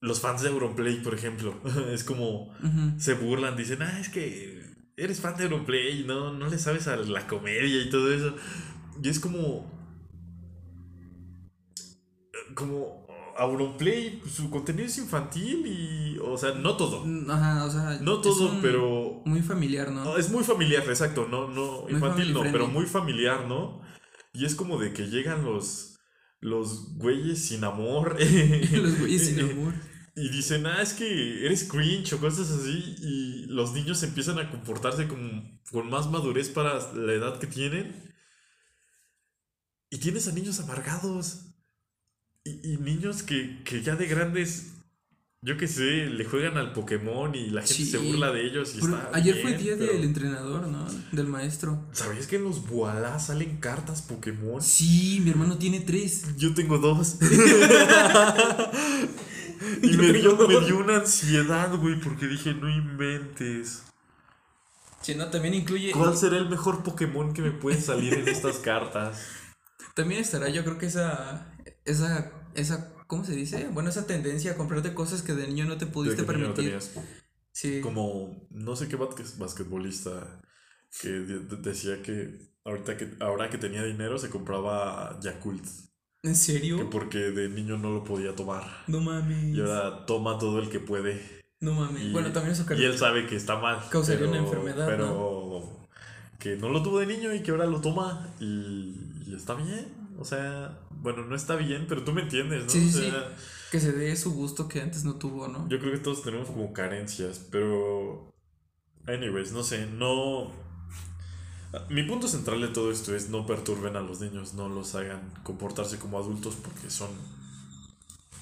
los fans de Auronplay, por ejemplo, es como se burlan, dicen, ah, es que eres fan de Auronplay, no, no le sabes a la comedia y todo eso. Y es como. Como Auronplay, su contenido es infantil y. O sea, no todo. Ajá, o sea. No todo, un- pero. Muy familiar, ¿no? es muy familiar, exacto, no, no, Muy infantil no, pero muy familiar, ¿no? Y es como de que llegan los. Los güeyes sin amor. Los güeyes sin amor. Y dicen, ah, es que eres cringe o cosas así. Y los niños empiezan a comportarse como, con más madurez para la edad que tienen. Y tienes a niños amargados. Y, y niños que, que ya de grandes, yo qué sé, le juegan al Pokémon y la gente Sí. se burla de ellos. Y está ayer fue bien, día pero- del entrenador, ¿no? Del maestro. ¿Sabías que en los Boalá salen cartas Pokémon? Sí, mi hermano tiene tres. Yo tengo dos. y me dio, me dio una ansiedad, güey, porque dije, no inventes. Sí, no, también incluye. ¿Cuál será el mejor Pokémon que me puede salir en estas cartas? También estará, yo creo que esa. Esa. Esa. ¿Cómo se dice? Bueno, esa tendencia a comprarte cosas que de niño no te pudiste que no permitir. tenías. Sí. Como, no sé qué basque- basquetbolista que de- de- decía que ahorita que ahora que tenía dinero se compraba Yakult. ¿En Que serio? porque de niño no lo podía tomar. No mames. Y ahora toma todo el que puede. No mames. Y, bueno, también eso y él sabe que está mal. Causaría una enfermedad, Pero que no lo tuvo de niño y que ahora lo toma y, y está bien. O sea, bueno, no está bien, pero tú me entiendes, ¿no? Sí, Que se dé su gusto que antes no tuvo, ¿no? Yo creo que todos tenemos como carencias, pero... Anyways, no sé, no... Mi punto central de todo esto es no perturben a los niños, no los hagan comportarse como adultos porque son...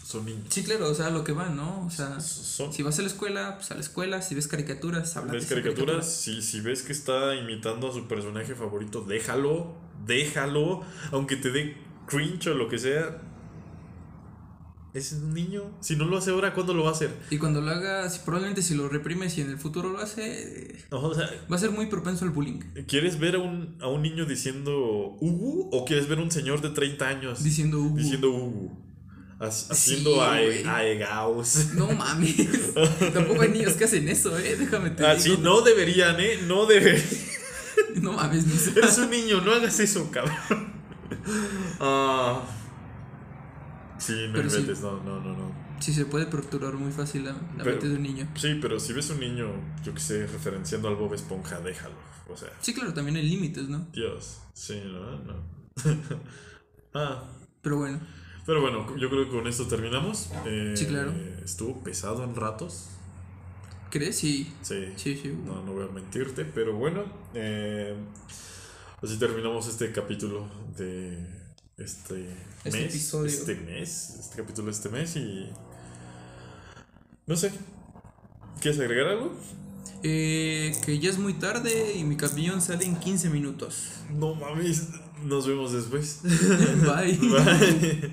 Son niños. Sí, claro, o sea, lo que va, ¿no? O sea, Son, si vas a la escuela, pues a la escuela, si ves caricaturas, habla de ¿Ves esa caricaturas? Si, si ves que está imitando a su personaje favorito, déjalo, déjalo, aunque te dé cringe o lo que sea. Es un niño. Si no lo hace ahora, ¿cuándo lo va a hacer? Y cuando lo hagas, probablemente si lo reprimes y en el futuro lo hace, O sea, va a ser muy propenso al bullying. ¿quieres ver a un, a un niño diciendo Ugu o quieres ver a un señor de 30 años Diciendo, uh, diciendo Ugu? Ha- Haciendo Sí, ae- güey. aegaos. no mames. Tampoco hay niños que hacen eso, ¿eh? Déjame te Así digo. no deberían, ¿eh? No deberían. No mames, Eres un niño, no hagas eso, cabrón. Ah. Sí, no inventes, no, no, no, no. Sí, se puede torturar muy fácil la, la Pero- mente de un niño. Sí, pero si ves un niño, yo que sé, referenciando al Bob Esponja, déjalo. O sea, Sí, claro, también hay límites, ¿no? Dios. Sí, no, no. ah. Pero bueno, Pero bueno, yo creo que con esto terminamos. Eh, Sí, claro. Estuvo pesado en ratos. ¿crees? Sí. Sí. Sí, sí. No, no voy a mentirte, pero bueno. eh, así terminamos este capítulo de este, Este mes. episodio. Este mes. Este capítulo de este mes y. No sé. ¿Quieres agregar algo? Eh, que ya es muy tarde y mi camión sale en 15 minutos. No mames. Nos vemos después. Bye. Bye.